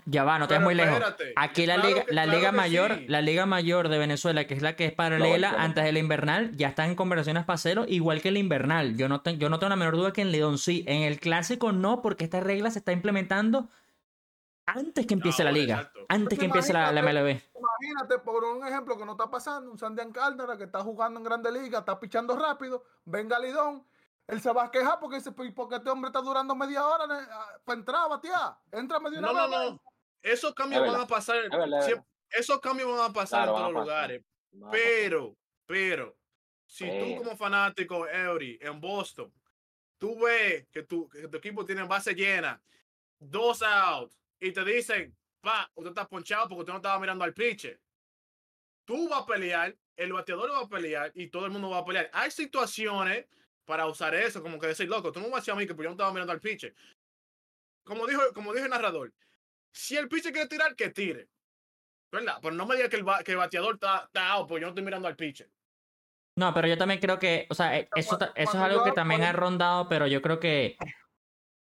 Ya va, no te vas muy lejos. espérate, Aquí la claro liga, que- la claro liga mayor, sí. la liga mayor de Venezuela, que es la que es paralela antes de la invernal, ya está en conversaciones para cero, igual que la invernal. Yo no, te- yo no tengo la menor duda que en León sí. En el clásico no, porque esta regla se está implementando antes que empiece la liga. exacto. Antes que empiece la, la MLB. Imagínate, por un ejemplo que no está pasando, un Sandian Cárdenas que está jugando en Grande Liga, está pichando rápido, venga Lidón, él se va a quejar porque, dice, "Pues, porque este hombre está durando media hora para entrar a batear. Entra media No, una no, vez. no. Esos cambios van a pasar. Esos cambios van a pasar Claro, en todos los lugares. No, Pero, pero, si tú como fanático, Eury, en Boston, tú ves que tu, que tu equipo tiene base llena, dos outs, y te dicen, pa, usted está ponchado porque usted no estaba mirando al pitcher. Tú vas a pelear, el bateador va a pelear y todo el mundo va a pelear. Hay situaciones para usar eso, como que decir, loco, tú no me vas a a mí que pues yo no estaba mirando al pitcher. Como dijo, como dijo el narrador, si el pitcher quiere tirar, que tire. ¿Verdad? Pero no me diga que el, que el bateador está, está out, porque yo no estoy mirando al pitcher. No, pero yo también creo que, o sea, eh, eso, eso es algo que también ha rondado, pero yo creo que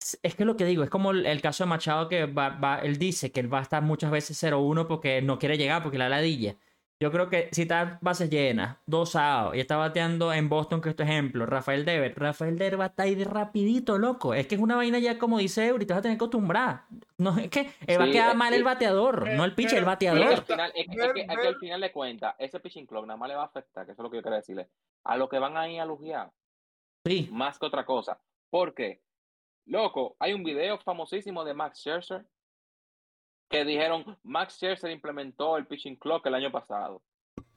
es- es que lo que digo, es como el, el caso de Machado que va, va- él dice que él va a estar muchas veces 0-1 porque no quiere llegar, porque la ladilla. Yo creo que si está bases llenas, dos outs, y está bateando en Boston, que es tu ejemplo, Rafael Dever, Rafael Dever va a estar ahí de rapidito, loco. Es que es una vaina ya como dice Eury, te vas a tener que acostumbrar. No, es que eh, va a quedar mal que- el bateador, no el pitcher, el pero- es que al bateador. final, es, que- es que, es que al final de cuentas, ese pitching clock nada más le va a afectar, que eso es lo que yo quería decirle, a los que van ahí a lujear, Sí, más que otra cosa. Porque, loco, hay un video famosísimo de Max Scherzer que dijeron, Max Scherzer implementó el pitching clock el año pasado.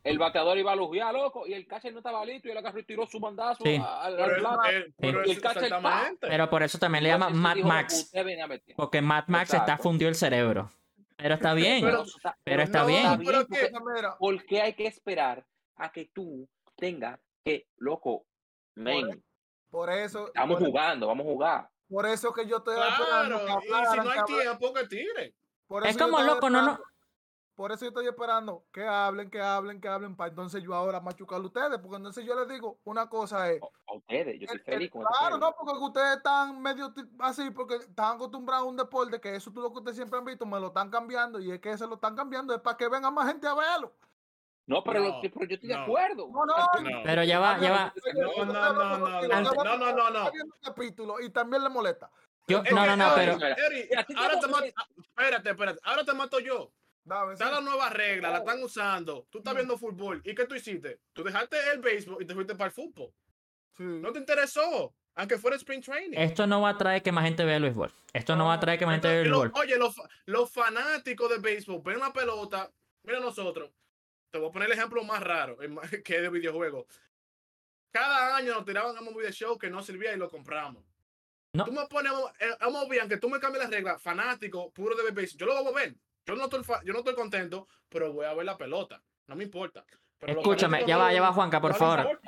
El bateador iba a lujear, loco, y el catcher no estaba listo y el agarró y tiró su mandazo Sí. al, Pero, al pero el catcher, por eso también le llama Mad Max, porque Mad Max está fundido el cerebro. Pero está bien. Pero- está- pero está no, bien. pero porque- que- Mira, ¿Por qué hay que esperar a que tú tengas que, loco, men, por eso, estamos por, jugando, vamos a jugar? Por eso que yo estoy esperando Claro, que y si no hay tiempo, que tire. Por Es eso yo como loco, no, no. Por eso yo estoy esperando que hablen, que hablen, que hablen, para entonces yo ahora machucar a ustedes, porque entonces yo les digo, una cosa es, A ustedes, yo estoy el- el- feliz con claro, no, porque ustedes están medio así, porque están acostumbrados a un deporte, que eso tú lo que ustedes siempre han visto, me lo están cambiando, y es que se lo están cambiando, es para que venga más gente a verlo. No, pero, pero yo estoy de acuerdo. No, no, Pero ya va, ya va. No, no, no, no, no, no, no. capítulo y también le molesta. No, no, no, pero. ahora te mato, espérate, espérate. Ahora te mato yo. Está la nueva regla, la están usando. Tú estás mm. viendo fútbol. ¿Y qué tú hiciste? Tú dejaste el béisbol y te fuiste para el fútbol. No te interesó. Aunque fuera sprint training. Esto no va a traer que más gente vea el béisbol. Esto no va a traer que más gente vea el béisbol. Oye, los, los fanáticos de béisbol ven una pelota. Mira nosotros. Te voy a poner el ejemplo más raro que es de videojuegos. Cada año nos tiraban a un video show que no servía y lo compramos. No. Tú me pones, eh, vamos bien, que tú me cambies las reglas, fanático, puro de béisbol. Yo lo voy a ver. Yo no estoy, fa- yo no estoy contento, pero voy a ver la pelota. No me importa. Pero Escúchame, ya va, ya va, Juanca, por no favor.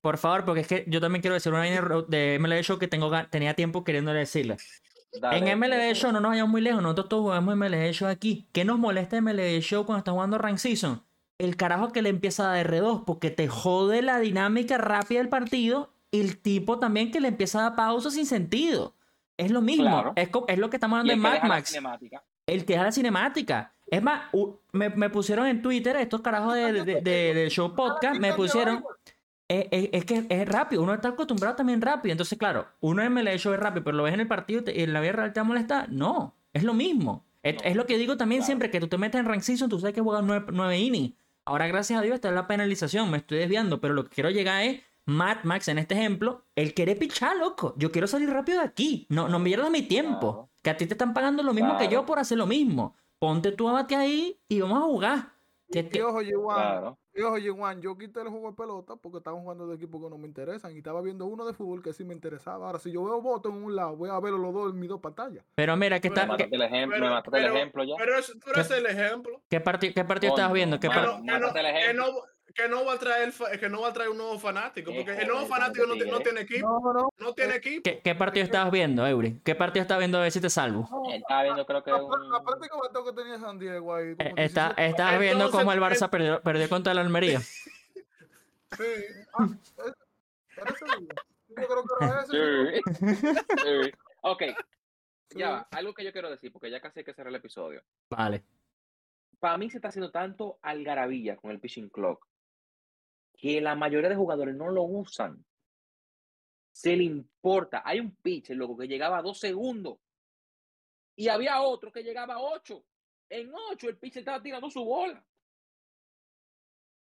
Por favor, porque es que yo también quiero decir una vaina de MLB Show que tengo, tenía tiempo queriendo decirle. dale, En MLB dale. Show no nos vayamos muy lejos, nosotros todos jugamos MLB Show aquí. ¿Qué nos molesta MLB Show cuando está jugando Rank Season? El carajo que le empieza a dar R2 porque te jode la dinámica rápida del partido y el tipo también que le empieza a dar pausa sin sentido. Es lo mismo, Claro. es, lo que estamos hablando el en Mad Max. El que deja la cinemática. Es más, me, me pusieron en Twitter estos carajos de, de- show podcast, me pusieron... Es, es- es que es rápido, uno está acostumbrado también rápido. Entonces, claro, uno en MLB Show es rápido, pero lo ves en el partido y te- y en la vida real te va a molestar. No, es lo mismo. Es, No. es lo que digo también Claro. siempre, que tú te metes en rank season, tú sabes que juegas nueve, nueve innings. Ahora, gracias a Dios, está la penalización, me estoy desviando, pero lo que quiero llegar es, Matt Max, en este ejemplo, él quiere pichar, loco. Yo quiero salir rápido de aquí. No, no me pierdas mi tiempo. Claro. Que a ti te están pagando lo mismo que yo por hacer lo mismo. Ponte tú a batear ahí y vamos a jugar. Que- Y que- ojo, G1, Claro. Y ojo, G1, yo quité el juego de pelota porque estaban jugando de equipos que no me interesan y estaba viendo uno de fútbol que sí me interesaba. Ahora, si yo veo voto en un lado, voy a verlo los dos en mis dos pantallas. Pero mira, ¿qué, Pero tal- Me qué, mataste el ejemplo, me Pero- el ejemplo ya. Pero, es, pero ese es el ejemplo. qué partido, qué partido estabas viendo? ¿Qué Que no, que, no, el que, ejemplo. Que no va a traer que no va a traer un nuevo fanático porque el nuevo fanático no, tiene equipo No, no. no tiene equipo ¿Qué, qué partido estabas viendo, Eury? ¿Qué partido estabas viendo a ver si te salvo? Él estaba viendo, creo que La, un... la práctica bateo que tenía San Diego ahí. Eh, como Está, 17. estabas viendo cómo el Barça perdió, perdió contra el Almería. Sí. Ah, era ese. Yo creo que era ese. Sí. Sí. Ok. Ya, va, algo que yo quiero decir, porque ya casi hay que cerrar el episodio. Vale. Para mí se está haciendo tanto algarabilla con el pitching clock que la mayoría de jugadores no lo usan. Se le importa. Hay un pitcher, loco, que llegaba a dos segundos. Y había otro que llegaba a ocho. En ocho el pitcher estaba tirando su bola.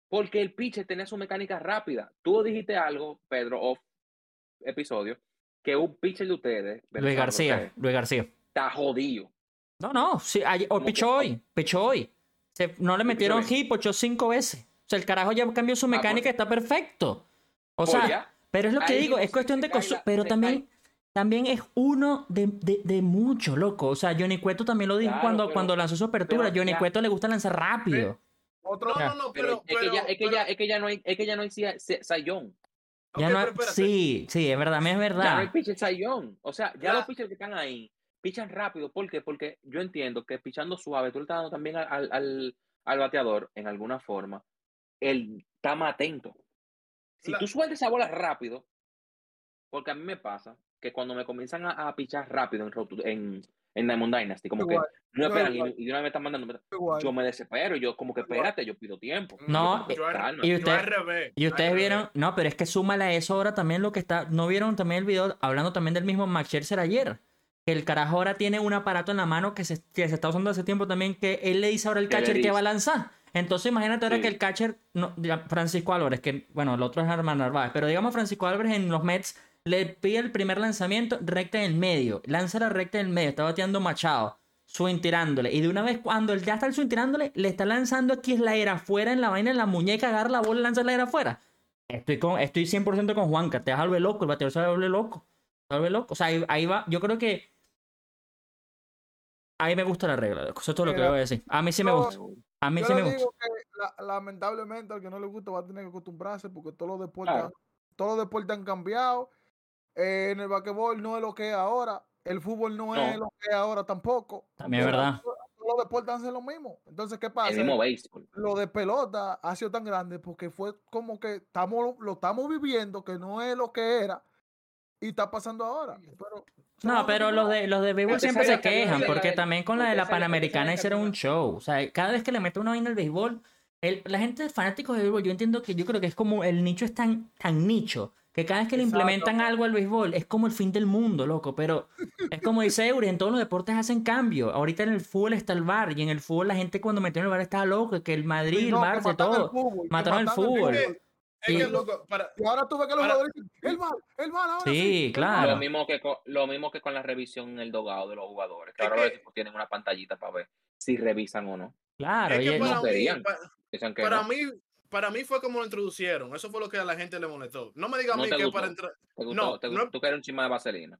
Porque el pitcher tenía su mecánica rápida. Tú dijiste algo, Pedro, off episodio, que un pitcher de ustedes, Luis García, Luis García. está jodido. No, no, sí, ayer- o ¿Cómo que pichó hoy? pichó hoy. Se- no le metieron hit, pochó cinco veces. O sea, el carajo ya cambió su Ah, mecánica, pues. está perfecto. O sea, pero es lo que digo, es cuestión de cosas, pero también, también es uno de, de, de mucho, loco. O sea, Johnny Cueto también lo dijo Claro, cuando, pero- cuando lanzó su apertura. pero Johnny ya- Cueto le gusta lanzar rápido. Otro, No, Ya. no, no, Pero, pero, es, que ya, es, que pero- ya, es que ya no hay, es que ya no hay Cy- Cy- Sayón. Ya ok, no, pero sí, sí, es verdad, es Ya no hay verdad. pitcher Sayón. O sea, ya los pitchers que están ahí pichan rápido. ¿Por qué? Porque yo entiendo que pichando suave, tú le estás dando también al, al- al bateador, en alguna forma, él está más atento. Si La- tú sueltas esa bola rápido, porque a mí me pasa que cuando me comienzan a, a pichar rápido en, en, en Diamond Dynasty, como que no yo esperan y, igual. y de una vez me están mandando, igual. yo me desespero, yo como que Igual. espérate, yo pido tiempo. No, Yo, calma. Y yo usted- al revés, Y ustedes vieron, no, pero es que súmale a eso ahora también lo que está, ¿no vieron también el video hablando también del mismo Max Scherzer ayer? Que el carajo ahora tiene un aparato en la mano que se, que se está usando hace tiempo también, que él le dice ahora al catcher que va a lanzar. Entonces imagínate ahora Sí. que el catcher, no, Francisco Álvarez, que bueno, el otro es Armand Narváez, pero digamos Francisco Álvarez en los Mets le pide el primer lanzamiento recta en el medio, lanza la recta en el medio, está bateando Machado, swing tirándole, y de una vez cuando él ya está el swing tirándole, le está lanzando aquí es la era afuera en la vaina, en la muñeca, agarra la bola y lanza la era afuera. Estoy, con, estoy 100% con Juanca, te vas a volver loco, el bateador se va a volver loco. Se va a volver loco. O sea, ahí, ahí va, yo creo que... Ahí me gusta la regla, eso es todo lo que voy a decir. A mí sí me gusta, a mí Yo sí me gusta. digo que la- lamentablemente al que no le gusta va a tener que acostumbrarse porque todos los deportes, Claro. todos los deportes han cambiado. Eh, en el basquetbol no es lo que es ahora. El fútbol no, es lo que es ahora tampoco. También es verdad. Todos los deportes hacen lo mismo. Entonces, ¿qué El pasa? mismo béisbol. Lo de pelota ha sido tan grande porque fue como que estamos, lo estamos viviendo, que no es lo que era, y está pasando ahora. Pero, No, pero los de, los de béisbol siempre se quejan, porque también con la de la Panamericana hicieron un show. O sea, cada vez que le mete una vaina al béisbol, el- la gente fanáticos de béisbol, yo entiendo que yo creo que es como el nicho es tan, tan nicho, que cada vez que le Exacto. implementan algo al béisbol es como el fin del mundo, loco. Pero es como dice Eury, en todos los deportes hacen cambio. Ahorita en el fútbol está el bar, y en el fútbol la gente cuando metió en el bar estaba loco, que el Madrid, Sí, el no, que Barça, mataron el todo. fútbol, Mataron el fútbol. Es que, Sí. loco, para, Y ahora tú ves que los Para- jugadores dicen, el mal, el mal, ahora sí. Sí, claro. mal". Lo mismo, que con, lo mismo que con la revisión en el dogado de los jugadores. Que Es ahora los que- equipos tienen una pantallita para ver si revisan o no. Claro, es que el- no para mí, que para no. mí, para mí fue como lo introducieron. Eso fue lo que a la gente le molestó. No me diga a mí que gustó. para entrar. ¿Te gustó? no, ¿Te no-? Tú quieres un chisme de vaselina.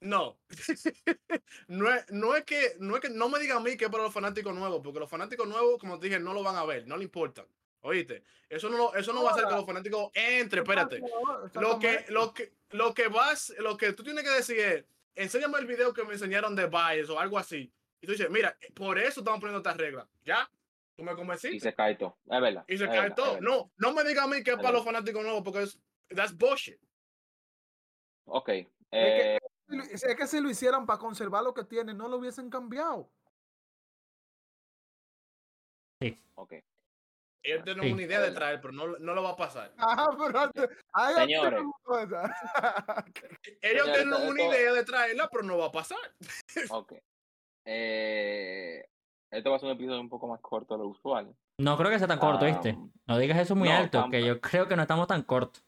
No. no, es, no es que no es que no me diga a mí que es para los fanáticos nuevos, porque los fanáticos nuevos, como te dije, no lo van a ver, no le importan. Oíste, eso no, eso no va a hacer que los fanáticos entre, espérate. Lo que, lo que, lo que vas, lo que tú tienes que decir es, enséñame el video que me enseñaron de Bias o algo así. Y tú dices, mira, por eso estamos poniendo esta regla. ¿Ya? ¿Tú me Y convenciste? se cae todo. Es verdad. Y se es cae verdad, todo. es. No, no me diga a mí que es para los fanáticos nuevos, porque es, that's bullshit. Ok. que- eh, Es que si lo hicieran para conservar lo que tienen, no lo hubiesen cambiado. ok. Ellos tienen Sí. una idea de traer, pero no, no lo va a pasar. Ajá, pero antes. ay, a ti te Señores. Ellos Señores, tienen una esto- idea de traerla, pero no va a pasar. Ok. Eh, esto va a ser un episodio un poco más corto de lo usual. no creo que sea tan corto, ¿viste? No digas eso muy no, alto, que yo creo que no estamos tan cortos.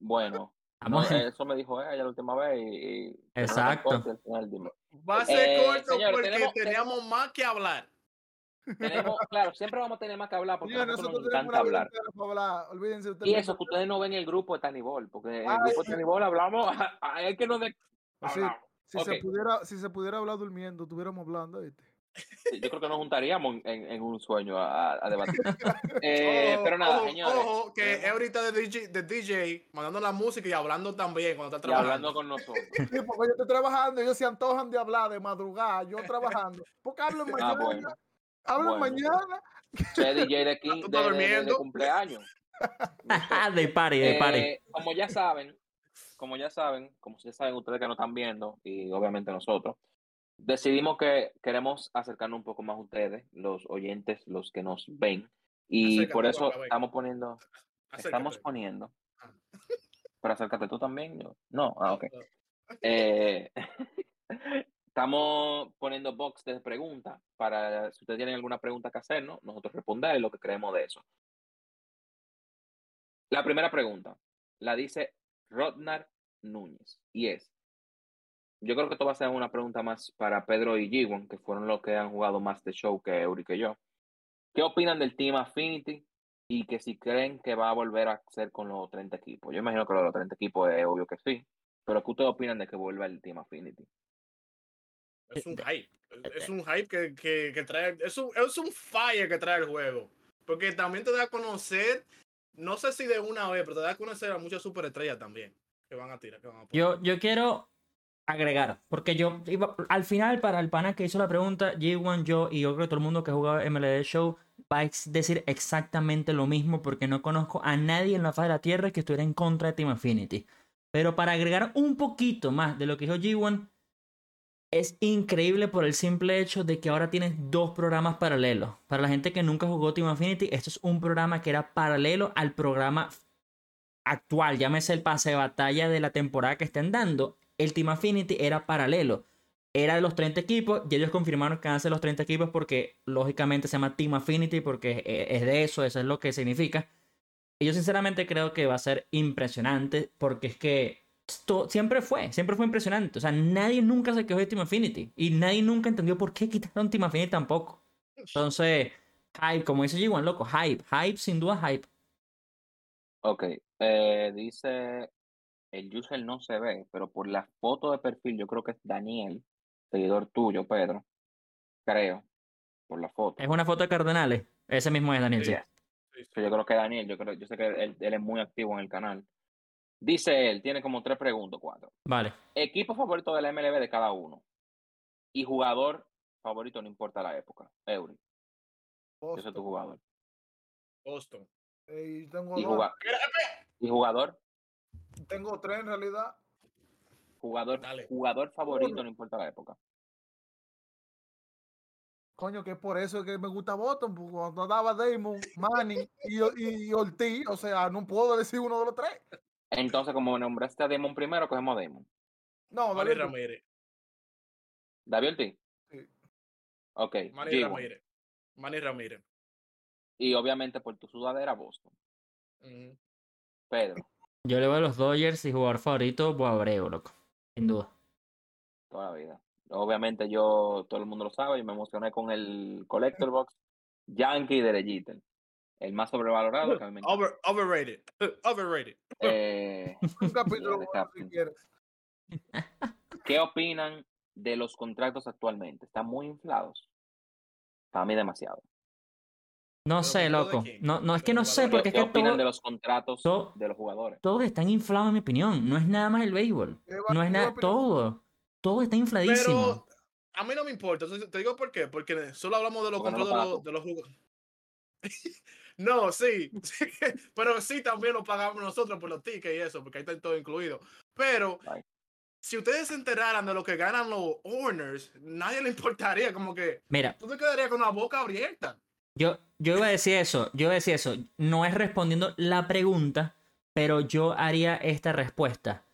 bueno, no, eso me dijo ella la última vez y... y- pero no tan Exacto. corto, al final dime. Va a ser Eh, corto porque tenemos- teníamos más que hablar. Tenemos, claro, siempre vamos a tener más que hablar porque Señores, nosotros nosotros nos encanta hablar. hablar. Olvídense ustedes. Y eso que ustedes no ven el grupo de Tanibol, porque en el Ay. grupo de Tanibol hablamos, es que no de... Pues sí. Si, Ok. se pudiera, si se pudiera hablar durmiendo, estuviéramos hablando. ¿viste? Sí, Yo creo que nos juntaríamos en, en un sueño a, a debatir. Eh, pero nada, ojo, señores. ojo, que es tenemos- ahorita de DJ, de DJ, mandando la música y hablando también cuando está y hablando trabajando. Sí, con nosotros. porque yo estoy trabajando, ellos se antojan de hablar de madrugada, yo trabajando. Porque hablan mañana. Ah, bueno. Bueno. mañana. Che, DJ de, quin- Tú de, de- de- de durmiendo. cumpleaños. de party, de. Eh, como ya saben, como ya saben, como ya saben ustedes que nos están viendo, y obviamente nosotros, decidimos que queremos acercarnos un poco más a ustedes, los oyentes, los que nos ven. Y Acércate, por eso estamos poniendo, estamos poniendo, Ah. pero acércate tú también. yo- No, ah, ok. No. Eh, estamos poniendo box de preguntas para si ustedes tienen alguna pregunta que hacernos, nosotros responder lo que creemos de eso. La primera pregunta la dice Rodnar Núñez y es, yo creo que esto va a ser una pregunta más para Pedro y Giwan, que fueron los que han jugado más de show que Eury que yo. ¿Qué opinan del Team Affinity y que si creen que va a volver a ser con los 30 equipos? Yo imagino que los 30 equipos es obvio que sí, pero ¿qué ustedes opinan de que vuelva el Team Affinity? Es un hype. Es un hype que, que, que trae. Es un, es un fire que trae el juego. Porque también te da a conocer. No sé si de una vez, pero te da a conocer a muchas superestrellas también. Que van a tirar. Que van a poner. Yo, yo quiero agregar, porque yo iba, al final para el pana que hizo la pregunta, J1, yo y yo creo que todo el mundo que ha jugado MLB Show va a decir exactamente lo mismo porque no conozco a nadie en la faz de la Tierra que estuviera en contra de Team Affinity. Pero para agregar un poquito más de lo que dijo G1, es increíble por el simple hecho de que ahora tienes dos programas paralelos. Para la gente que nunca jugó Team Affinity, esto es un programa que era paralelo al programa actual, llámese el pase de batalla de la temporada que estén dando. El Team Affinity era paralelo. Era de los 30 equipos y ellos confirmaron que van a los 30 equipos porque lógicamente se llama Team Affinity porque e- es de eso, eso es lo que significa. Y yo sinceramente creo que va a ser impresionante porque es que esto siempre fue, siempre fue impresionante. O sea, nadie nunca se quejó de Team Affinity y nadie nunca entendió por qué quitaron Team Affinity tampoco. Entonces, hype, como dice G1, loco, hype, hype, sin duda hype. Ok, eh, dice, el user no se ve, pero por la foto de perfil yo creo que es Daniel, seguidor tuyo, Pedro, creo, por la foto. Es una foto de Cardenales. Ese mismo es Daniel. sí. Sí. So, yo creo que Daniel, yo creo, yo sé que él, él es muy activo en el canal. Dice él, tiene como tres preguntas, cuatro. Vale. Equipo favorito de la MLB de cada uno. Y jugador favorito, no importa la época. Eury, ese es tu jugador. Boston. Eh, y tengo, Y, dos- juga- y jugador, tengo tres en realidad. jugador, Dale. jugador favorito, Uno. no importa la época. Coño, que es por eso que me gusta Boston, porque cuando daba Damon, Manning y, y Ortiz, o sea, no puedo decir uno de los tres. Entonces, como nombraste a Damon primero, cogemos a Damon. No, tú. Ramírez. David Ortiz. Sí. Ok. Manny G1. Ramírez. Manny Ramírez. Y obviamente por tu sudadera, Boston. Pedro, Yo le voy a los Dodgers y jugador favorito, Boabreu, loco. Sin duda. toda la vida. Obviamente yo, todo el mundo lo sabe, yo me emocioné con el Collector Box. Yankee de Jeter. El más sobrevalorado que a mí me encanta. Over, overrated. Overrated. Eh, Un capítulo de bueno, si quieres. ¿Qué opinan de los contratos actualmente? ¿Están muy inflados? Para mí demasiado. No Pero sé, ¿con todo de loco. No, no, es que ¿De no sé, porque es qué que opinan todo- de los contratos todo- de los jugadores? todos están inflados, en mi opinión. No es nada más el béisbol. ¿Qué va- No es nada, todo. Todo está infladísimo. Pero a mí no me importa. Te digo por qué. Porque solo hablamos de los Porque no lo contratos de, los, de los jugadores. no, sí, sí, Pero sí también lo pagamos nosotros por los tickets y eso, porque ahí está todo incluido. Pero si ustedes se enteraran de lo que ganan los owners, nadie le importaría. Como que Mira, tú te quedarías con la boca abierta. yo, yo iba a decir eso. Yo iba a decir eso. No es respondiendo la pregunta, pero yo haría esta respuesta.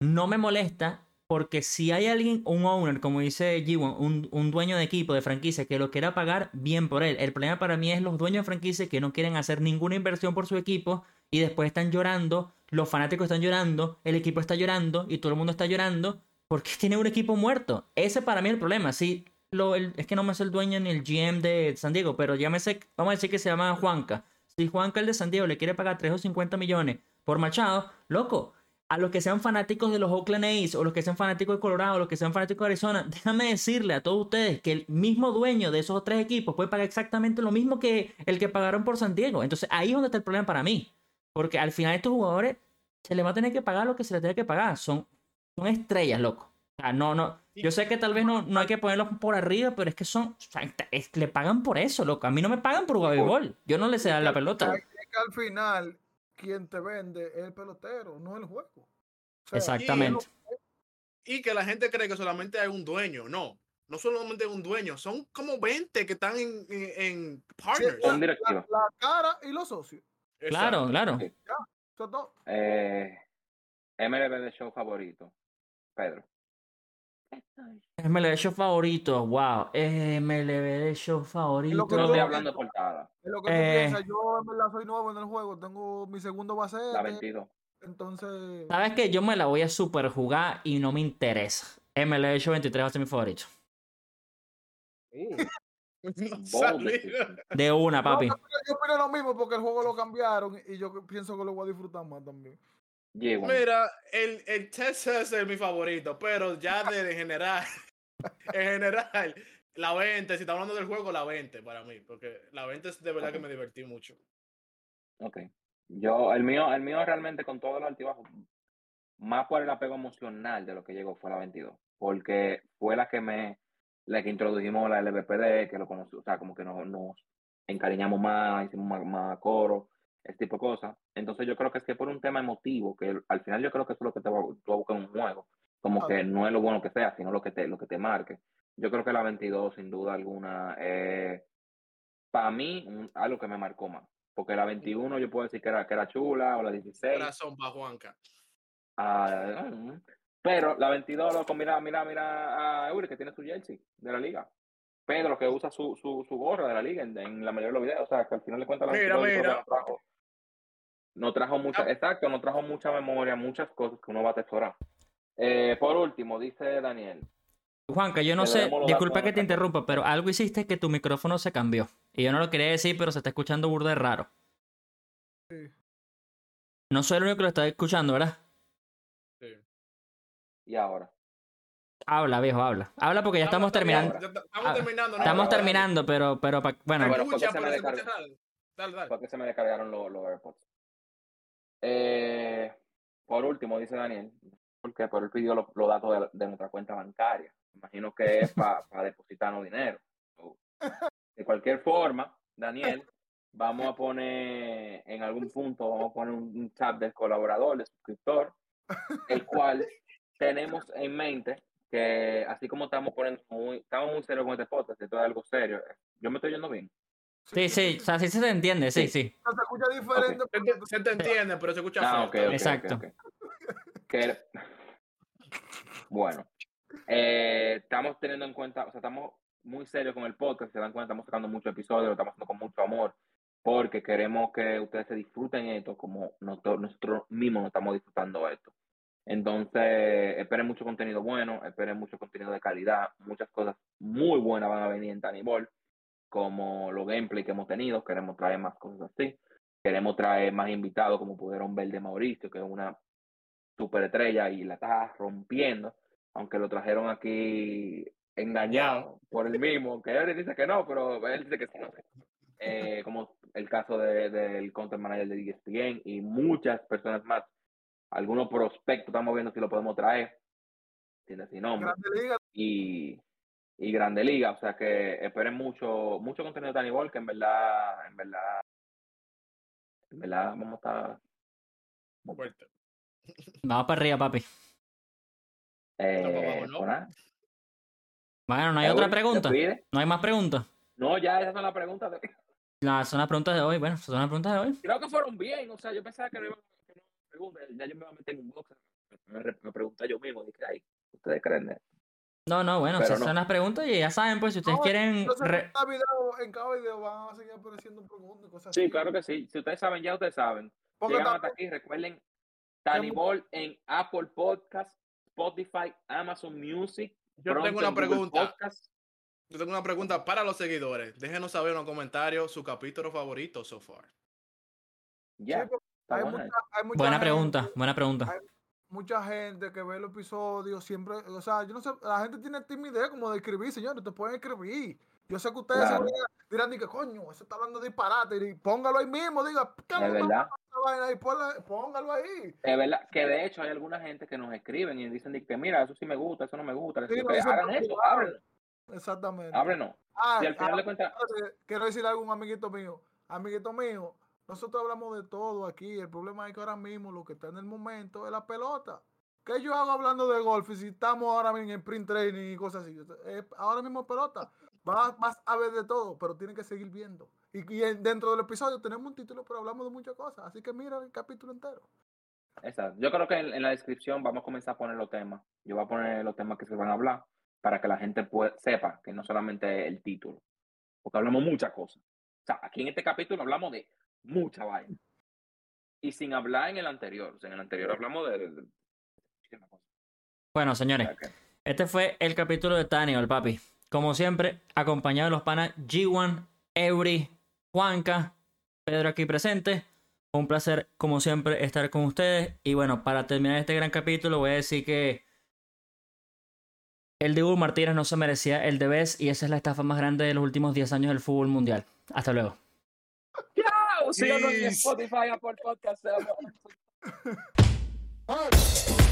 No me molesta porque si hay alguien, un owner, como dice G1, un, un dueño de equipo, de franquicia, que lo quiera pagar, bien por él. El problema para mí es los dueños de franquicia que no quieren hacer ninguna inversión por su equipo y después están llorando, los fanáticos están llorando, el equipo está llorando y todo el mundo está llorando porque tiene un equipo muerto. Ese para mí es el problema. Sí, lo, el- es que no me sé el dueño ni el GM de San Diego, pero sé, vamos a decir que se llama Juanca. Si Juanca, el de San Diego, le quiere pagar 3 o 50 millones por Machado, loco, a los que sean fanáticos de los Oakland A's o los que sean fanáticos de Colorado o los que sean fanáticos de Arizona, déjame decirle a todos ustedes que el mismo dueño de esos tres equipos puede pagar exactamente lo mismo que el que pagaron por San Diego. Entonces ahí es donde está el problema para mí. Porque al final estos jugadores se les va a tener que pagar lo que se les tenga que pagar. Son, son estrellas, loco. O sea, no, no. Yo sé que tal vez no, no hay que ponerlos por arriba, pero es que son. o sea, es- le pagan por eso, loco. A mí no me pagan por jugar béisbol. Yo no le sé dar la pelota. Es que al final, quien te vende es el pelotero, no el juego. O sea, Exactamente. Y que la gente cree que solamente hay un dueño. No. no solamente un dueño, son como 20 que están en, en, en partners. Son La, directivos. la cara y los socios. Claro, claro. Todo. Eh, MLB de show favorito. Pedro. MLB show favorito, wow. MLB show favorito. lo que No tú- estoy hablando de portada. Es lo que tú Eh. piensas. Yo en verdad soy nuevo en el juego. Tengo mi segundo base. La 22. Entonces. ¿Sabes qué? Yo me la voy a super jugar y no me interesa. MLB show 23 va a ser mi favorito. De una, papi. No, yo, yo opino lo mismo porque el juego lo cambiaron y yo pienso que lo voy a disfrutar más también. Mira, el, el Texas es mi favorito, pero ya de, de general, en general, la 20, si está hablando del juego, la 20 para mí, porque la 20 es de verdad que me divertí mucho. Ok. Yo, el mío, el mío realmente con todos los altibajos, más por el apego emocional de lo que llegó fue la 22. Porque fue la que me, la que introdujimos la LVPD, que lo conocí, o sea, como que nos, nos encariñamos más, hicimos más, más coro, ese tipo de cosas. Entonces yo creo que es que por un tema emotivo, que al final yo creo que eso es lo que te va, a buscar en un juego. Como que no es lo bueno que sea, sino lo que te, lo que te marque. Yo creo que la 22, sin duda alguna, eh, para mí, un- algo que me marcó más. Porque la 21 yo puedo decir que era, que era chula, o la 16. Corazón para Juanca. ah, mm, pero la 22, loco, mira, mira, mira a Eury que tiene su jersey de la liga. Pedro que usa su, su, su gorra de la liga en, en la mayoría de los videos. O sea, que al final le cuenta la Mira, 22 yo creo que mira. nos nos trajo mucha, Ah. exacto, nos trajo mucha memoria, muchas cosas que uno va a atesorar. Eh, por último, dice Daniel. Juanca, yo no sé, disculpa que te interrumpa, pero algo hiciste que tu micrófono se cambió. Y yo no lo quería decir, pero se está escuchando burda de raro. Sí. No soy el único que lo está escuchando, ¿verdad? Sí. Y ahora. Habla, viejo, habla. Habla porque ya estamos terminando. Ya Estamos Ah, terminando. ¿no? Estamos terminando, pero, pero, bueno, Bueno, porque se me se descargaron los, los AirPods. Eh, por último, dice Daniel, porque por él pidió los, los datos de, de nuestra cuenta bancaria. Imagino que es para depositarnos dinero. De cualquier forma, Daniel, vamos a poner en algún punto, vamos a poner un, un tab del colaborador, del suscriptor, el cual tenemos en mente que así como estamos poniendo muy, estamos muy serios con este podcast, esto es algo serio. Yo me estoy yendo bien. Sí, sí, o sea, sí se te entiende, sí, sí. Se escucha diferente. Se te, se te entiende, pero se escucha Ah, feo. ok, ok, Exacto. Que- Bueno, eh, estamos teniendo en cuenta, o sea, estamos muy serios con el podcast, se dan cuenta, estamos sacando muchos episodios, lo estamos haciendo con mucho amor, porque queremos que ustedes se disfruten esto como nosotros, nosotros mismos nos estamos disfrutando esto. Entonces, esperen mucho contenido bueno, esperen mucho contenido de calidad, muchas cosas muy buenas van a venir en Tiny Ball, como los gameplay que hemos tenido, queremos traer más cosas así. Queremos traer más invitados, como pudieron ver de Mauricio, que es una superestrella y la está rompiendo, aunque lo trajeron aquí engañado por el mismo, que él dice que no, pero él dice que sí. Eh, como el caso de- del content manager de ESPN y muchas personas más. Algunos prospectos estamos viendo si lo podemos traer, tiene sin nombre y, y Grande Liga. O sea que esperen mucho, mucho contenido de Tiny Ball, que en verdad, en verdad, en verdad vamos a estar Fuerte. Vamos para arriba, papi. eh, No, no. con nada. Bueno, no hay Eh, otra pregunta. No hay más preguntas. No, ya esas son las preguntas. De... No, son las preguntas de hoy. Bueno, son las preguntas de hoy. Creo que fueron bien. O sea, yo pensaba que no iba que no me pregunten. Ya yo me iba a meter en un box. Me, pregunté yo mismo. Dije, ay, ustedes creen esto? No, no, bueno, Pero esas no. son las preguntas y ya saben, pues, si ustedes No, quieren... Yo sé que re- en cada video, en cada video van a seguir apareciendo preguntas y cosas Sí, así. claro que sí. Si ustedes saben, ya ustedes saben. Llegan hasta aquí, recuerden Ball en Apple Podcast, Spotify, Amazon Music. Yo pronto tengo una pregunta. Podcast. Yo tengo una pregunta para los seguidores. Déjenos saber en los comentarios su capítulo favorito so far. Ya. Sí, hay, buena mucha, esa. hay mucha Buena gente- pregunta, buena pregunta. Mucha gente que ve el episodio siempre, o sea, yo no sé, la gente tiene timidez como de escribir, señores, te pueden escribir. Yo sé que ustedes Claro. dirán, dirán, que coño, eso está hablando de disparate, y póngalo ahí mismo, diga, ¿qué verdad. ahí? Ponla- Póngalo ahí. Es verdad que de hecho hay alguna gente que nos escriben y dicen que mira, eso sí me gusta, eso no me gusta. Sí, hagan eso, ábrenos, Exactamente. ábrenos. Ah, Y al final ah, de cuentas, espérate, quiero decirle algo a un amiguito mío. Amiguito mío, nosotros hablamos de todo aquí. El problema es que ahora mismo lo que está en el momento es la pelota. ¿Qué yo hago hablando de golf si estamos ahora mismo en print training y cosas así? Ahora mismo pelota. Vas, vas a ver de todo, pero tienes que seguir viendo. Y, y en- dentro del episodio tenemos un título, pero hablamos de muchas cosas. Así que mira el capítulo entero. Exacto. Yo creo que en, la descripción vamos a comenzar a poner los temas. Yo voy a poner los temas que se van a hablar para que la gente pue- sepa que no solamente el título, porque hablamos muchas cosas. O sea, aquí en este capítulo hablamos de mucha vaina. Y sin hablar en el anterior. O sea, en el anterior hablamos de... de- de. Bueno, señores, este fue el capítulo de Tania, el papi. Como siempre, acompañado de los panas G1, Eury, Juanca, Pedro aquí presente. Un placer, como siempre, estar con ustedes. Y bueno, para terminar este gran capítulo, voy a decir que el Dibu Martínez no se merecía el de Best y esa es la estafa más grande de los últimos 10 años del fútbol mundial. Hasta luego. ¡Chao! Síganos en Peace. Spotify, Apple Podcast. ¡Ay!